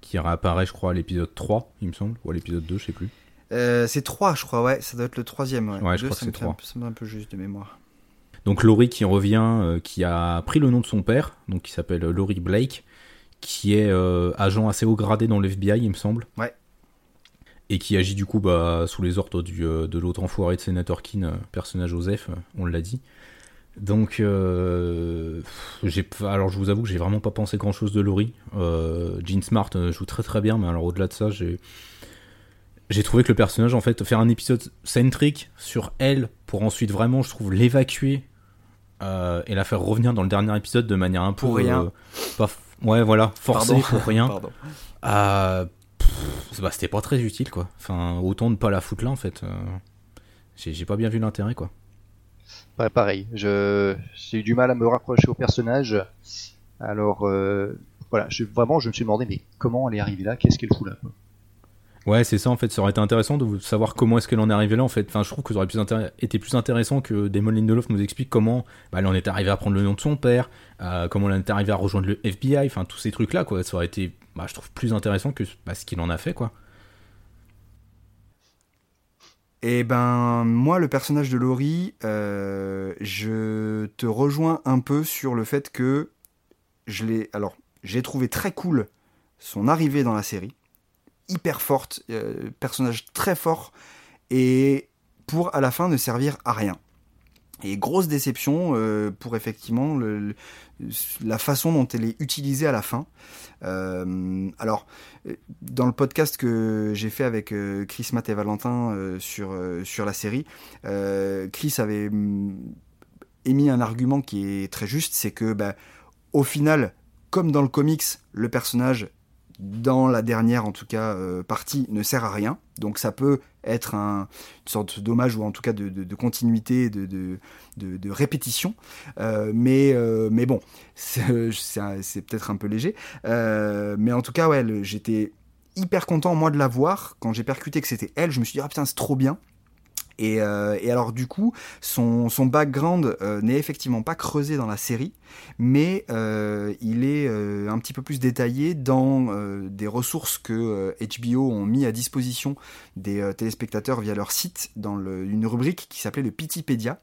qui réapparaît, je crois, à l'épisode 3, il me semble, ou à l'épisode 2, je sais plus. c'est 3, je crois, ouais, ça doit être le troisième. Ouais, je crois que c'est 3. Ça me un peu juste de mémoire. Donc Laurie qui revient, qui a pris le nom de son père, donc qui s'appelle Laurie Blake, qui est agent assez haut gradé dans l'FBI, il me semble. Ouais et qui agit du coup bah, sous les ordres du, euh, de l'autre enfoiré de Senator Keane, euh, personnage Joseph, euh, on l'a dit. Donc, j'ai, alors je vous avoue que j'ai vraiment pas pensé grand chose de Laurie. Jean Smart joue très très bien, mais alors au-delà de ça, j'ai, j'ai trouvé que le personnage, en fait, faire un épisode centrique sur elle pour ensuite vraiment, je trouve, l'évacuer et la faire revenir dans le dernier épisode de manière un peu. Pour rien. pas, ouais, voilà, forcée pour rien. [LAUGHS] Pardon bah, c'était pas très utile quoi. Enfin, autant ne pas la foutre là en fait. Euh, j'ai pas bien vu l'intérêt quoi. pareil, j'ai eu du mal à me rapprocher au personnage. Alors euh, voilà, je, vraiment je me suis demandé mais comment elle est arrivée là, qu'est-ce qu'elle fout là Ouais, c'est ça en fait. Ça aurait été intéressant de savoir comment est-ce qu'elle en est arrivée là en fait. Enfin, je trouve que ça aurait été plus intéressant que Damon Lindelof nous explique comment bah, elle en est arrivée à prendre le nom de son père, euh, comment elle en est arrivée à rejoindre le FBI, enfin tous ces trucs là quoi. Ça aurait été bah, je trouve plus intéressant que bah, ce qu'il en a fait, quoi. Eh ben, moi, le personnage de Laurie, euh, je te rejoins un peu sur le fait que je l'ai. Alors, j'ai trouvé très cool son arrivée dans la série, hyper forte, euh, personnage très fort, et pour à la fin ne servir à rien. Et grosse déception euh, pour effectivement la façon dont elle est utilisée à la fin. Euh, alors, dans le podcast que j'ai fait avec Chris, Matt et Valentin sur, sur la série, Chris avait mm, émis un argument qui est très juste, c'est que bah, au final, comme dans le comics, le personnage dans la dernière en tout cas partie ne sert à rien. Donc ça peut être un, une sorte d'hommage ou en tout cas de, continuité, de, répétition. mais, mais bon, [LAUGHS] c'est peut-être un peu léger. mais en tout cas, ouais, j'étais hyper content moi de la voir. Quand j'ai percuté que c'était elle, je me suis dit ah putain c'est trop bien. Euh, et, alors du coup, son, background euh, n'est effectivement pas creusé dans la série, mais euh, il est un petit peu plus détaillé dans des ressources que HBO ont mis à disposition des téléspectateurs via leur site, dans une rubrique qui s'appelait le Pitipédia,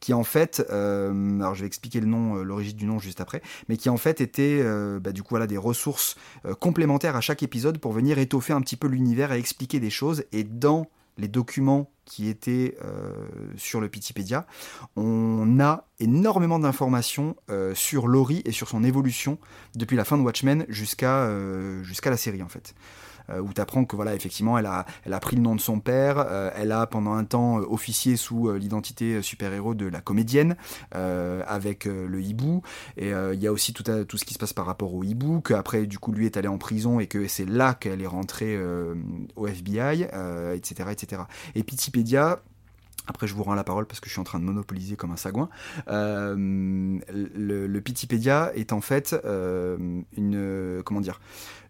qui en fait, alors je vais expliquer le nom, l'origine du nom juste après, mais qui en fait était bah, du coup voilà des ressources complémentaires à chaque épisode pour venir étoffer un petit peu l'univers et expliquer des choses. Et dans les documents qui étaient euh, sur le Pitipédia, on a énormément d'informations euh, sur Laurie et sur son évolution depuis la fin de Watchmen jusqu'à euh, jusqu'à la série en fait. Euh, où tu apprends que voilà effectivement elle a, elle a pris le nom de son père, euh, elle a pendant un temps euh, officié sous l'identité super-héros de la comédienne avec le hibou, et il y a aussi tout, tout ce qui se passe par rapport au hibou, qu'après du coup lui est allé en prison et que c'est là qu'elle est rentrée au FBI, etc., etc. Et Pitipédia, après, je vous rends la parole parce que je suis en train de monopoliser comme un sagouin. le, le Pitipédia est en fait une comment dire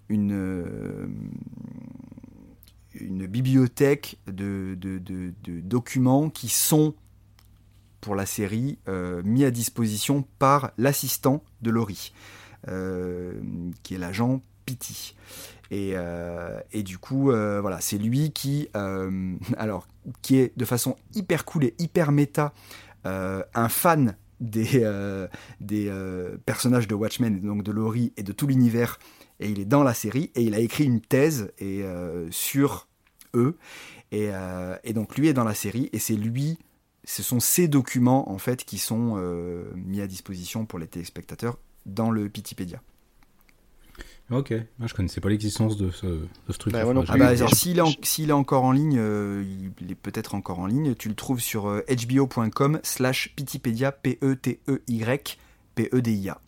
une, euh, une bibliothèque de, documents qui sont, pour la série, euh, mis à disposition par l'assistant de Laurie, euh, qui est l'agent Pity. Et, du coup, voilà, c'est lui qui, [LAUGHS] alors, qui est de façon hyper cool et hyper méta, un fan des, des personnages de Watchmen, donc de Laurie et de tout l'univers et il est dans la série et il a écrit une thèse et, euh, sur eux euh, et, donc lui est dans la série et c'est lui ce sont ces documents en fait qui sont euh, mis à disposition pour les téléspectateurs dans le Pitipédia. Ok, moi je connaissais pas l'existence de ce, de truc. Bah, ah bah, s'il est, est, encore en ligne, il est peut-être encore en ligne. Tu le trouves sur hbo.com/slash Pitipédia P E T E Y P E D I A.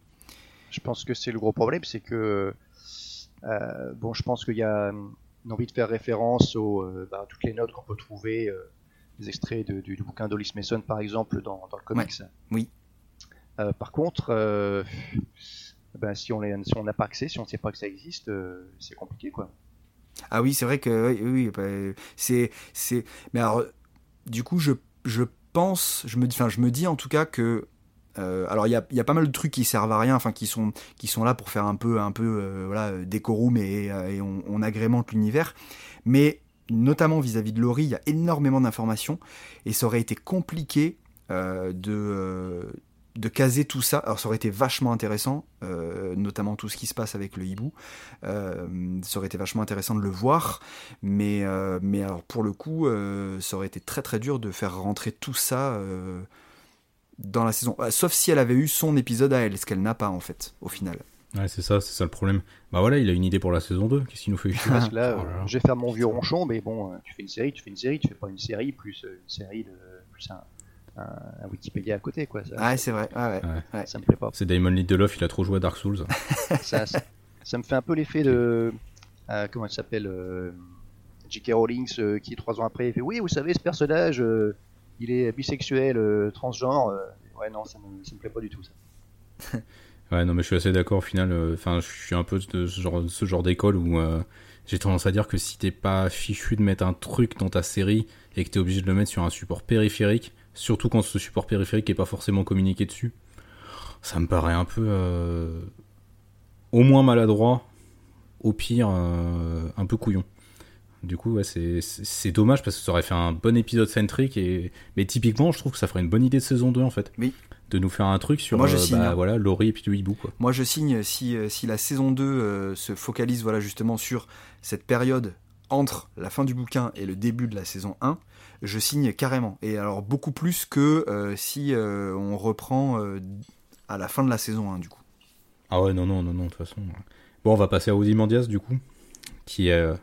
Je pense que c'est le gros problème, c'est que euh, bon, je pense qu'il y a une envie de faire référence aux, euh, bah, toutes les notes qu'on peut trouver, euh, des extraits du, bouquin d'Olis Mason par exemple dans, le comics. Oui. par contre, ben, si on n'a pas accès, si on ne sait pas que ça existe, c'est compliqué quoi. Ah oui, c'est vrai que oui, bah, c'est c'est mais alors du coup je, je pense, je me enfin je me dis en tout cas que euh, alors il y a, pas mal de trucs qui servent à rien, enfin qui sont qui sont là pour faire un peu un peu euh, voilà décorum et, et on, agrémente l'univers, mais notamment vis-à-vis de Laurie, il y a énormément d'informations et ça aurait été compliqué euh, de de caser tout ça. Alors ça aurait été vachement intéressant, notamment tout ce qui se passe avec le hibou. ça aurait été vachement intéressant de le voir, mais mais alors pour le coup, ça aurait été très très dur de faire rentrer tout ça dans la saison. Euh, sauf si elle avait eu son épisode à elle, ce qu'elle n'a pas en fait, au final. Ouais, c'est ça, c'est ça le problème. Bah voilà, il a une idée pour la saison 2, qu'est-ce qu'il nous fait Parce que là, oh euh, je vais faire mon vieux ronchon, mais bon, euh, tu fais une série, tu fais une série, tu fais pas une série plus une série de plus un, un, Wikipédia à côté, quoi. Ça, ah, c'est vrai, ouais, ouais. ça me plaît pas. C'est Damon Lindelof, il a trop joué à Dark Souls. [LAUGHS] ça, ça, me fait un peu l'effet de. comment il s'appelle J.K. Rowling, qui trois ans après, il fait Oui, vous savez, ce personnage il est bisexuel, euh, transgenre. Euh, ouais, non, ça me, plaît pas du tout, ça. [LAUGHS] ouais, non, mais je suis assez d'accord au final. Euh, enfin, je suis un peu de ce genre, ce genre d'école où j'ai tendance à dire que si t'es pas fichu de mettre un truc dans ta série et que t'es obligé de le mettre sur un support périphérique, surtout quand ce support périphérique est pas forcément communiqué dessus, ça me paraît un peu au moins maladroit, au pire un peu couillon. Du coup, ouais, c'est dommage parce que ça aurait fait un bon épisode centrique. Et... Mais typiquement, je trouve que ça ferait une bonne idée de saison 2 en fait. Oui. De nous faire un truc sur Moi, je euh, signe, bah, hein. voilà, Laurie et puis du hibou. Quoi. Moi, je signe si, euh, si la saison 2 euh, se focalise voilà, justement sur cette période entre la fin du bouquin et le début de la saison 1, je signe carrément. Et alors, beaucoup plus que si on reprend à la fin de la saison 1, du coup. Ah ouais, non, non, non, non, de toute façon. Bon, on va passer à Ozymandias, du coup, qui est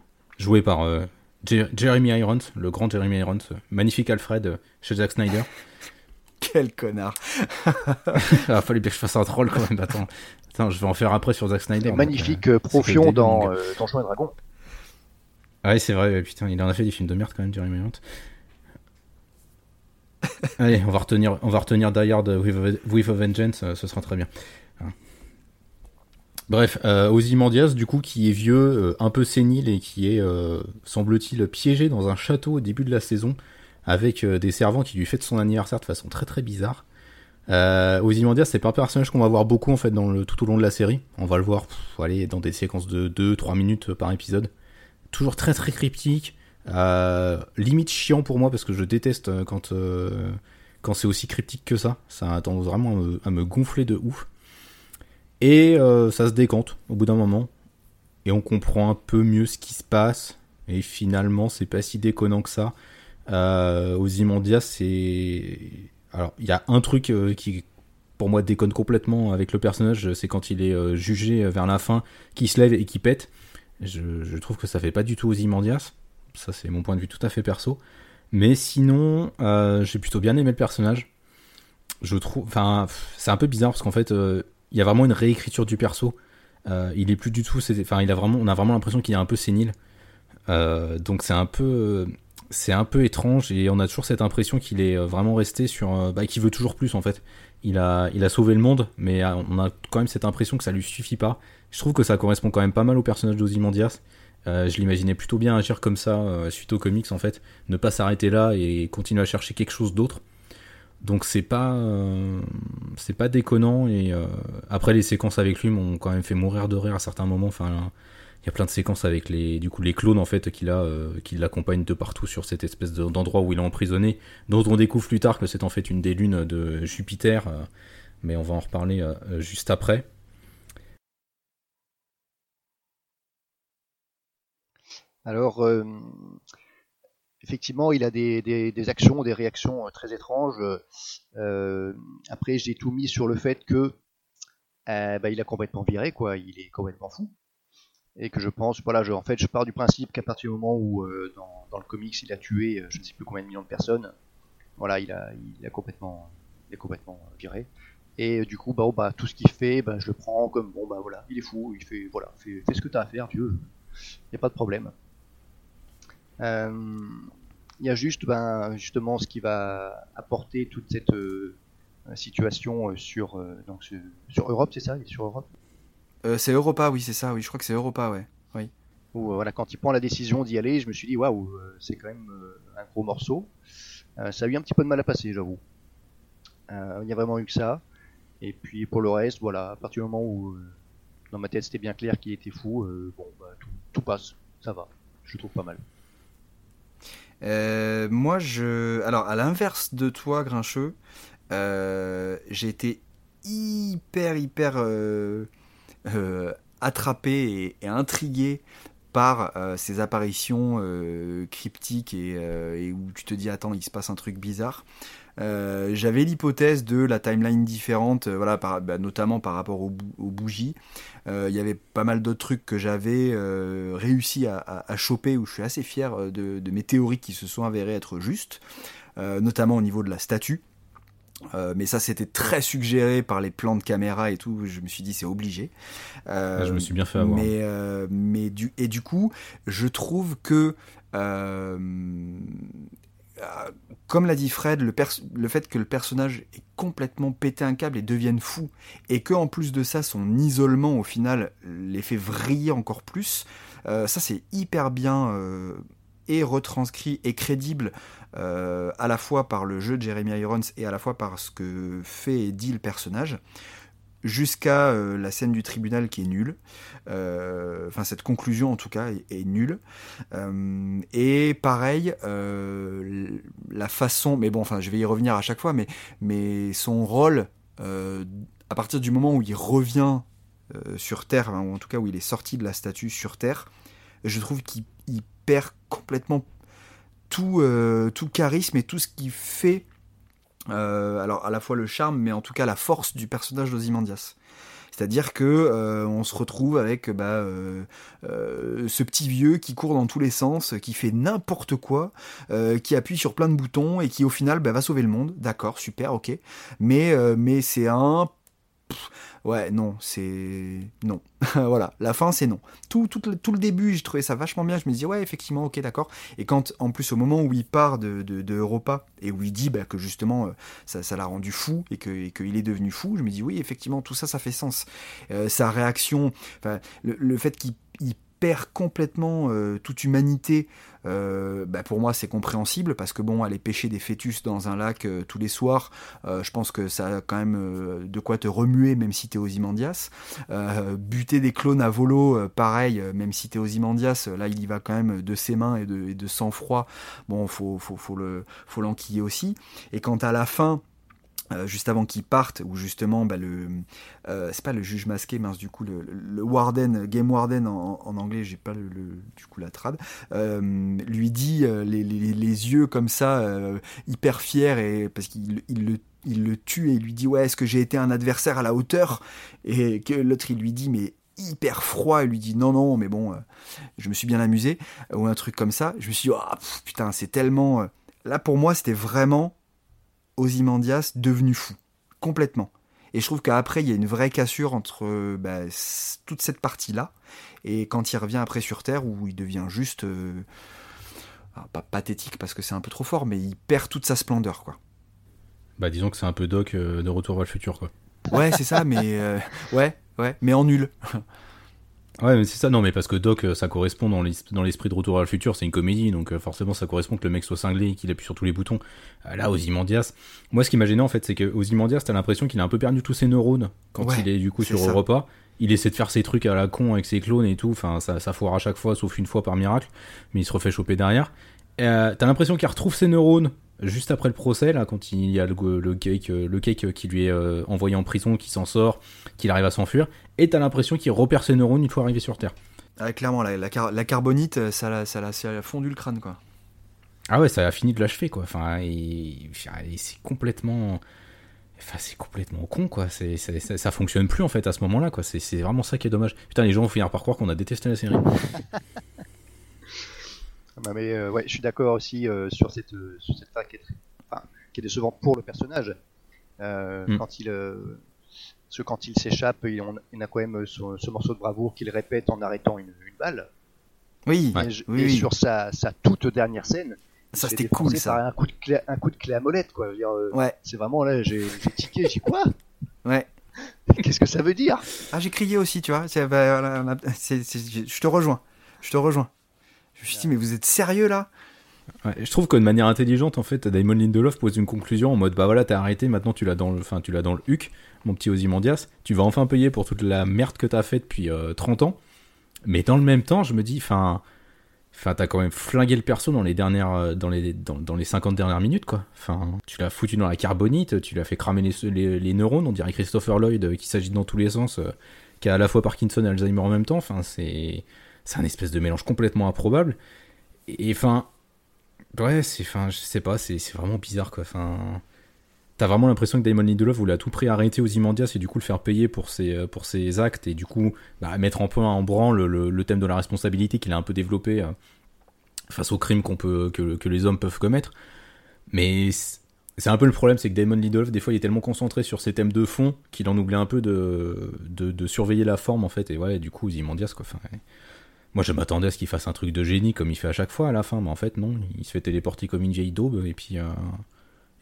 joué par euh, Jeremy Irons, le grand Jeremy Irons, magnifique Alfred euh, chez Zack Snyder. [LAUGHS] Quel connard. [LAUGHS] ah, fallait bien que je fasse un troll quand même. Attends, Attends je vais en faire après sur Zack Snyder. magnifique euh, Profion dans euh, Donjons et Dragons. Ah oui, c'est vrai, putain, il en a fait des films de merde quand même, Jeremy Irons. [LAUGHS] Allez, on va retenir, on va retenir Die Hard with, a Vengeance, ce sera très bien. Bref, euh, du coup, qui est vieux, euh, un peu sénile et qui est, euh, semble-t-il, piégé dans un château au début de la saison, avec euh, des servants qui lui fêtent son anniversaire de façon très très bizarre. Ozymandias, c'est pas un personnage qu'on va voir beaucoup en fait dans le, tout au long de la série. On va le voir, aller dans des séquences de 2-3 minutes par épisode. Toujours très très cryptique, limite chiant pour moi parce que je déteste quand quand c'est aussi cryptique que ça. Ça a tendance vraiment à me, gonfler de ouf. Et euh, ça se décante au bout d'un moment. Et on comprend un peu mieux ce qui se passe. Et finalement, c'est pas si déconnant que ça. Euh, Ozymandias, c'est. Alors, il y a un truc euh, qui, pour moi, déconne complètement avec le personnage. C'est quand il est euh, jugé vers la fin, qui se lève et qui pète. Je, je, trouve que ça fait pas du tout Ozymandias. Ça, c'est mon point de vue tout à fait perso. Mais sinon, j'ai plutôt bien aimé le personnage. Je trouve, enfin, c'est un peu bizarre parce qu'en fait, il y a vraiment une réécriture du perso. Euh, il est plus du tout, enfin, il a vraiment, on a vraiment l'impression qu'il est un peu sénile. donc c'est un peu, c'est un peu étrange et on a toujours cette impression qu'il est vraiment resté sur, bah, qu'il veut toujours plus en fait. Il a, sauvé le monde, mais on a quand même cette impression que ça lui suffit pas. Je trouve que ça correspond quand même pas mal au personnage d'Ozymandias. Euh, je l'imaginais plutôt bien agir comme ça euh, suite aux comics en fait, ne pas s'arrêter là et continuer à chercher quelque chose d'autre. Donc c'est pas euh, c'est pas déconnant et après les séquences avec lui m'ont quand même fait mourir de rire à certains moments. Enfin il y a plein de séquences avec les clones en fait qu'il a qui l'accompagnent de partout sur cette espèce d'endroit où il est emprisonné, dont on découvre plus tard que c'est en fait une des lunes de Jupiter. mais on va en reparler juste après. Alors, euh, effectivement, il a des, des, actions, des réactions euh, très étranges. Euh, après, j'ai tout mis sur le fait que bah, il a complètement viré, quoi. Il est complètement fou. Et que je pense, voilà, je, en fait, je pars du principe qu'à partir du moment où, dans, le comics, il a tué je ne sais plus combien de millions de personnes, voilà, il a, il a complètement, il est complètement viré. Et du coup, bah, oh, bah, tout ce qu'il fait, bah, je le prends comme bon, bah voilà, il est fou, il fait, voilà, fais, ce que tu as à faire, Dieu, il n'y a pas de problème. Euh, il y a juste ben, justement ce qui va apporter toute cette euh, situation euh, sur, donc, sur Europe, c'est ça Sur Europe? C'est Europa, oui, c'est ça, oui, je crois que c'est Europa, ouais. Oui. Où, voilà, quand il prend la décision d'y aller, je me suis dit, waouh, c'est quand même un gros morceau. ça a eu un petit peu de mal à passer, j'avoue. il n'y a vraiment eu que ça. Et puis pour le reste, voilà, à partir du moment où dans ma tête c'était bien clair qu'il était fou, bon, bah, tout, tout, passe, ça va, je trouve pas mal. Euh, moi, je. Alors, à l'inverse de toi, Grincheux, euh, j'ai été hyper, hyper euh, attrapé et, intrigué par ces apparitions cryptiques et, où tu te dis attends il se passe un truc bizarre euh, j'avais l'hypothèse de la timeline différente, euh, voilà, bah, notamment par rapport aux, bougies. Euh, il y avait pas mal d'autres trucs que j'avais réussi à, choper, où je suis assez fier de, mes théories qui se sont avérées être justes, notamment au niveau de la statue. mais ça, c'était très suggéré par les plans de caméra et tout. Je me suis dit, c'est obligé. je me suis bien fait avoir. Mais, mais du, et du coup, je trouve que comme l'a dit Fred, le, fait que le personnage ait complètement pété un câble et devienne fou, et que en plus de ça, son isolement au final les fait vriller encore plus, euh, ça c'est hyper bien euh, et retranscrit et crédible à la fois par le jeu de Jeremy Irons et à la fois par ce que fait et dit le personnage jusqu'à euh, la scène du tribunal qui est nulle. Euh, enfin, cette conclusion en tout cas est, nulle. Euh, et pareil, la façon, mais bon, enfin, je vais y revenir à chaque fois, mais, mais son rôle, à partir du moment où il revient sur Terre, ou en tout cas où il est sorti de la statue sur Terre, je trouve qu'il perd complètement tout, tout charisme et tout ce qui fait alors à la fois le charme, mais en tout cas la force du personnage d'Ozymandias. C'est-à-dire que on se retrouve avec bah, ce petit vieux qui court dans tous les sens, qui fait n'importe quoi, qui appuie sur plein de boutons et qui au final bah, va sauver le monde. D'accord, super, ok. Mais mais c'est un ouais, non, c'est non. [LAUGHS] voilà, la fin, c'est non. Tout, tout, tout le début, j'ai trouvé ça vachement bien. Je me disais, ouais, effectivement, ok, d'accord. Et quand, en plus, au moment où il part de, de, Europa et où il dit bah, que justement, euh, ça, ça l'a rendu fou et qu'il que est devenu fou, je me dis, oui, effectivement, tout ça, ça fait sens. Euh, sa réaction, le, le fait qu'il perd complètement euh, toute humanité, euh, bah, pour moi c'est compréhensible parce que bon, aller pêcher des fœtus dans un lac euh, tous les soirs, je pense que ça a quand même de quoi te remuer même si t'es aux Imandias. buter des clones à volo, pareil, même si t'es aux Imandias, là il y va quand même de ses mains et de, sang-froid. Bon, faut, faut, faut, le, faut l'enquiller aussi. Et quand à la fin, euh, juste avant qu'ils partent, où justement bah, le euh, c'est pas le juge masqué, mince du coup le, le warden, game warden en, anglais, j'ai pas le, du coup la trad, euh, lui dit les, les, les, yeux comme ça, hyper fier et parce qu'il il le il le tue et lui dit ouais est-ce que j'ai été un adversaire à la hauteur? Et que l'autre il lui dit mais hyper froid il lui dit non non mais bon je me suis bien amusé ou un truc comme ça. Je me suis dit oh, putain c'est tellement là pour moi c'était vraiment Ozymandias devenu fou, complètement. Et je trouve qu'après, il y a une vraie cassure entre bah, toute cette partie-là et quand il revient après sur Terre, où il devient juste. Euh, pas pathétique parce que c'est un peu trop fort, mais il perd toute sa splendeur, quoi. Bah, disons que c'est un peu Doc euh, de Retour vers le futur, quoi. Ouais, c'est ça, mais. Euh, ouais, ouais, mais en nul. Ouais, mais c'est ça, non, mais parce que Doc, euh, ça correspond dans l'esprit de Retour à le futur, c'est une comédie, donc euh, forcément ça correspond que le mec soit cinglé et qu'il appuie sur tous les boutons. Euh, là, Ozymandias, moi ce qui m'a gêné en fait, c'est que Ozymandias, t'as l'impression qu'il a un peu perdu tous ses neurones quand il est du coup sur Europa. Il essaie de faire ses trucs à la con avec ses clones et tout, enfin ça, ça foire à chaque fois, sauf une fois par miracle, mais il se refait choper derrière. t'as l'impression qu'il retrouve ses neurones juste après le procès, là, quand il y a le, le cake, le cake qui lui est envoyé en prison, qui s'en sort, qu'il arrive à s'enfuir, et t'as l'impression qu'il repère ses neurones une fois arrivé sur Terre. Ah, clairement, la, la, carbonite, euh, ça l'a, ça, ça fondu le crâne, quoi. Ah ouais, ça a fini de l'achever, quoi. Enfin, c'est complètement. Enfin, c'est complètement con, quoi. C'est, ça, fonctionne plus, en fait, à ce moment-là, quoi. C'est, vraiment ça qui est dommage. Putain, les gens vont finir par croire qu'on a détesté la série. [LAUGHS] Ah, mais euh, ouais, je suis d'accord aussi euh, sur cette, sur cette fin qui est, enfin, qui est décevante pour le personnage. Hmm. Quand il parce que quand il s'échappe, il, a quand même ce, morceau de bravoure qu'il répète en arrêtant une, balle. Oui, et, sur sa, toute dernière scène, ça c'était cool ça. un coup de clé, un coup de clé à molette quoi. Euh, ouais. C'est vraiment là, j'ai tiqué, j'ai quoi? Ouais. [LAUGHS] Qu'est-ce que ça veut dire? Ah, j'ai crié aussi, tu vois. Bah, je te rejoins. Je te rejoins. Je me suis dit, mais vous êtes sérieux là? Je trouve que de manière intelligente, en fait, Damon Lindelof pose une conclusion en mode bah voilà, t'as arrêté, maintenant tu l'as dans le, enfin, tu l'as dans le huc, mon petit Ozymandias, tu vas enfin payer pour toute la merde que t'as faite depuis 30 euh, ans. Mais dans le même temps, je me dis, enfin, enfin, t'as quand même flingué le perso dans les dernières, euh, dans les, dans, les 50 dernières minutes, quoi. Enfin, tu l'as foutu dans la carbonite, tu l'as fait cramer les, neurones, on dirait Christopher Lloyd euh, qui s'agit dans tous les sens, qui a à la fois Parkinson et Alzheimer en même temps. Enfin, c'est, c'est un espèce de mélange complètement improbable. Et enfin, Ouais, c'est, enfin, je sais pas, c'est, vraiment bizarre quoi. Enfin, t'as vraiment l'impression que Damon Lindelof voulait à tout prix arrêter Ozymandias et du coup le faire payer pour ses, euh, pour ses actes et du coup bah, mettre en point en branle le, thème de la responsabilité qu'il a un peu développé euh, face aux crimes qu'on peut, que, que, les hommes peuvent commettre. Mais c'est un peu le problème, c'est que Damon Lindelof, des fois, il est tellement concentré sur ses thèmes de fond qu'il en oublie un peu de, de, de, surveiller la forme en fait. Et ouais, du coup, Ozymandias quoi. Enfin, moi, je m'attendais à ce qu'il fasse un truc de génie comme il fait à chaque fois à la fin, mais en fait, non. Il se fait téléporter comme une vieille daube et puis. Euh,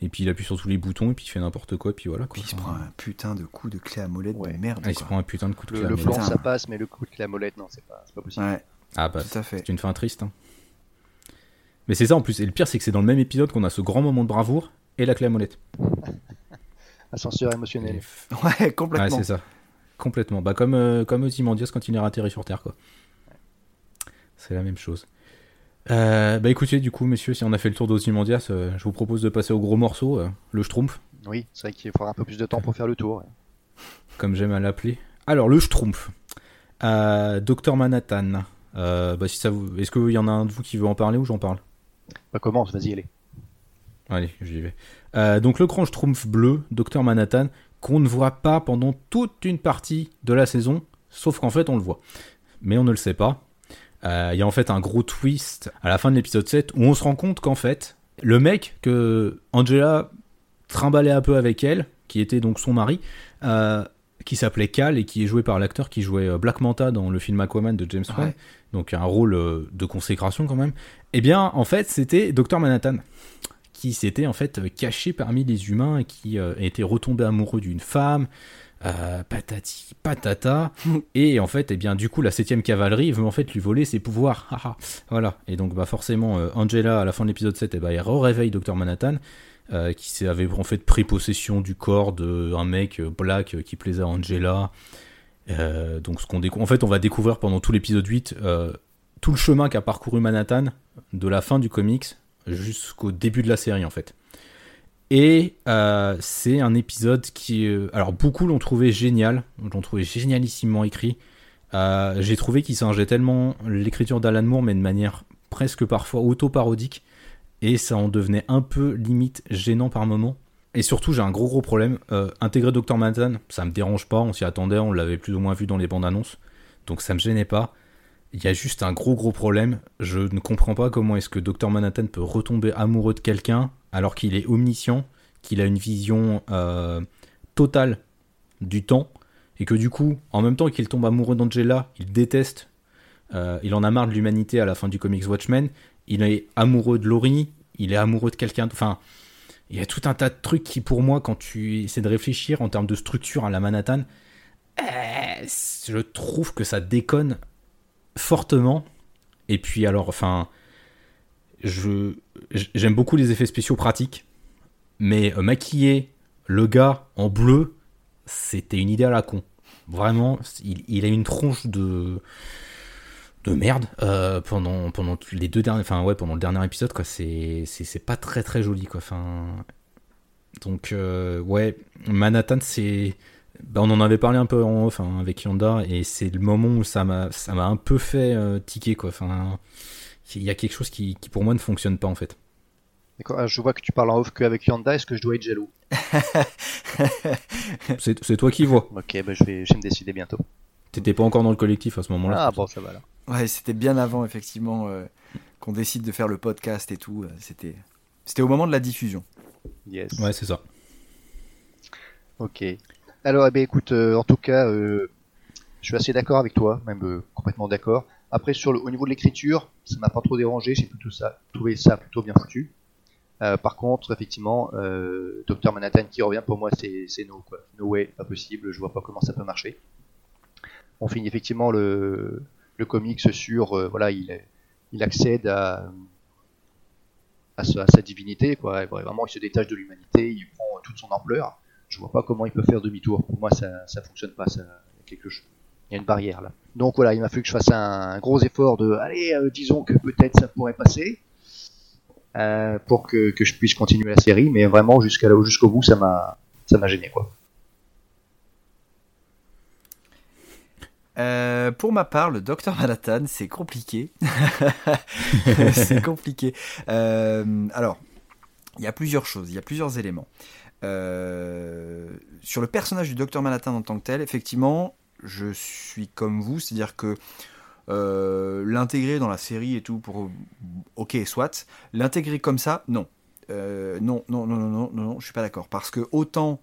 et puis il appuie sur tous les boutons et puis il fait n'importe quoi et puis voilà. Quoi. Puis il se prend un putain de coup de clé à molette de merde. Ah, il se prend un putain de coup de clé le, à molette. Le flanc ça passe mais le coup de clé à molette non c'est pas, pas possible. Ouais. Ah bah c'est une fin triste. Hein. Mais c'est ça en plus et le pire c'est que c'est dans le même épisode qu'on a ce grand moment de bravoure et la clé à molette. [LAUGHS] Ascenseur émotionnel. Ouais complètement. Ouais c'est ça. Complètement. Bah comme euh, comme Ozymandias quand il est atterri sur Terre quoi. C'est la même chose. Euh, bah écoutez, du coup, messieurs, si on a fait le tour d'Ozymandias, euh, je vous propose de passer au gros morceau, euh, le Schtroumpf. Oui, c'est vrai qu'il faudra un peu plus de temps pour faire le tour. Comme j'aime à l'appeler. Alors, le Schtroumpf. Docteur Manhattan. bah, si ça vous... Est-ce qu'il y en a un de vous qui veut en parler ou j'en parle? Bah commence, vas-y, allez. Allez, j'y vais. donc le grand Schtroumpf bleu, Docteur Manhattan, qu'on ne voit pas pendant toute une partie de la saison, sauf qu'en fait on le voit. Mais on ne le sait pas. Euh, il y a en fait un gros twist à la fin de l'épisode 7 où on se rend compte qu'en fait, le mec que Angela trimballait un peu avec elle, qui était donc son mari, euh, qui s'appelait Cal et qui est joué par l'acteur qui jouait euh, Black Manta dans le film Aquaman de James Wan, donc un rôle de consécration quand même. Eh bien, en fait, c'était Dr Manhattan qui s'était en fait caché parmi les humains et qui était retombé amoureux d'une femme. Euh, patati patata. Et en fait et eh bien du coup la 7 cavalerie veut en fait lui voler ses pouvoirs. [LAUGHS] Voilà. Et donc bah forcément euh, Angela à la fin de l'épisode 7 et eh bah, elle réveille Dr Manhattan euh, qui avait en fait pris possession du corps d'un mec black qui plaisait à Angela. Donc ce qu'on en fait on va découvrir pendant tout l'épisode 8 tout le chemin qu'a parcouru Manhattan de la fin du comics jusqu'au début de la série en fait et euh, c'est un épisode qui. Euh, alors, beaucoup l'ont trouvé génial, l'ont trouvé génialissimement écrit. Euh, j'ai trouvé qu'il singeait tellement l'écriture d'Alan Moore, mais de manière presque parfois auto-parodique. Et ça en devenait un peu limite gênant par moment. Et surtout, j'ai un gros gros problème. intégrer Dr. Manhattan, ça me dérange pas, on s'y attendait, on l'avait plus ou moins vu dans les bandes annonces. Donc ça me gênait pas. Il y a juste un gros gros problème. Je ne comprends pas comment est-ce que Dr. Manhattan peut retomber amoureux de quelqu'un alors qu'il est omniscient, qu'il a une vision euh, totale du temps, et que du coup, en même temps qu'il tombe amoureux d'Angela, il déteste, euh, il en a marre de l'humanité à la fin du comics Watchmen, il est amoureux de Laurie, il est amoureux de quelqu'un, enfin, il y a tout un tas de trucs qui pour moi, quand tu essaies de réfléchir en termes de structure à la Manhattan, euh, je trouve que ça déconne fortement. Et puis alors, enfin, je j'aime beaucoup les effets spéciaux pratiques, mais euh, maquiller le gars en bleu, c'était une idée à la con. Vraiment, il, a une tronche de de merde euh, pendant pendant les deux derniers, enfin ouais, pendant le dernier épisode quoi. C'est c'est pas très très joli quoi. Enfin donc euh, ouais, Manhattan c'est bah, on en avait parlé un peu en off hein, avec Yanda et c'est le moment où ça m'a ça m'a un peu fait tiquer quoi. Enfin il y a quelque chose qui, pour moi ne fonctionne pas en fait. D'accord, ah, je vois que tu parles en off que avec Yanda, est-ce que je dois être jaloux? [LAUGHS] C'est toi qui vois. Ok, bah je, vais, je me décider bientôt. T'étais pas encore dans le collectif à ce moment-là Ah bon, ça va là. Ouais, c'était bien avant effectivement euh, qu'on décide de faire le podcast et tout. Euh, c'était, c'était au moment de la diffusion. Yes. Ouais, c'est ça. Ok. Alors, eh ben, écoute, euh, en tout cas, je suis assez d'accord avec toi, même complètement d'accord. Après, sur le, au niveau de l'écriture, ça m'a pas trop dérangé, j'ai ça, trouvé ça plutôt bien foutu. Euh, par contre, effectivement, euh, Dr Manhattan qui revient pour moi, c'est no quoi. No way, pas possible. Je vois pas comment ça peut marcher. On finit effectivement le, comics sur euh, voilà, il, accède à, sa, divinité quoi. Vraiment, il se détache de l'humanité, il prend toute son ampleur. Je vois pas comment il peut faire demi-tour. Pour moi, ça ça fonctionne pas. Quelque chose il y a une barrière là. Donc voilà, il m'a fallu que je fasse un, gros effort de, allez, euh, disons que peut-être ça pourrait passer euh, pour que, je puisse continuer la série, mais vraiment jusqu'à jusqu'au bout, ça m'a ça m'a gêné quoi. Euh, pour ma part, le Docteur Manhattan, c'est compliqué. [LAUGHS] c'est compliqué. alors, il y a plusieurs choses, il y a plusieurs éléments. sur le personnage du Docteur Manhattan en tant que tel, effectivement, je suis comme vous, c'est-à-dire que euh, l'intégrer dans la série et tout pour ok soit. L'intégrer comme ça non. Euh, non non non non non non je suis pas d'accord. Parce que autant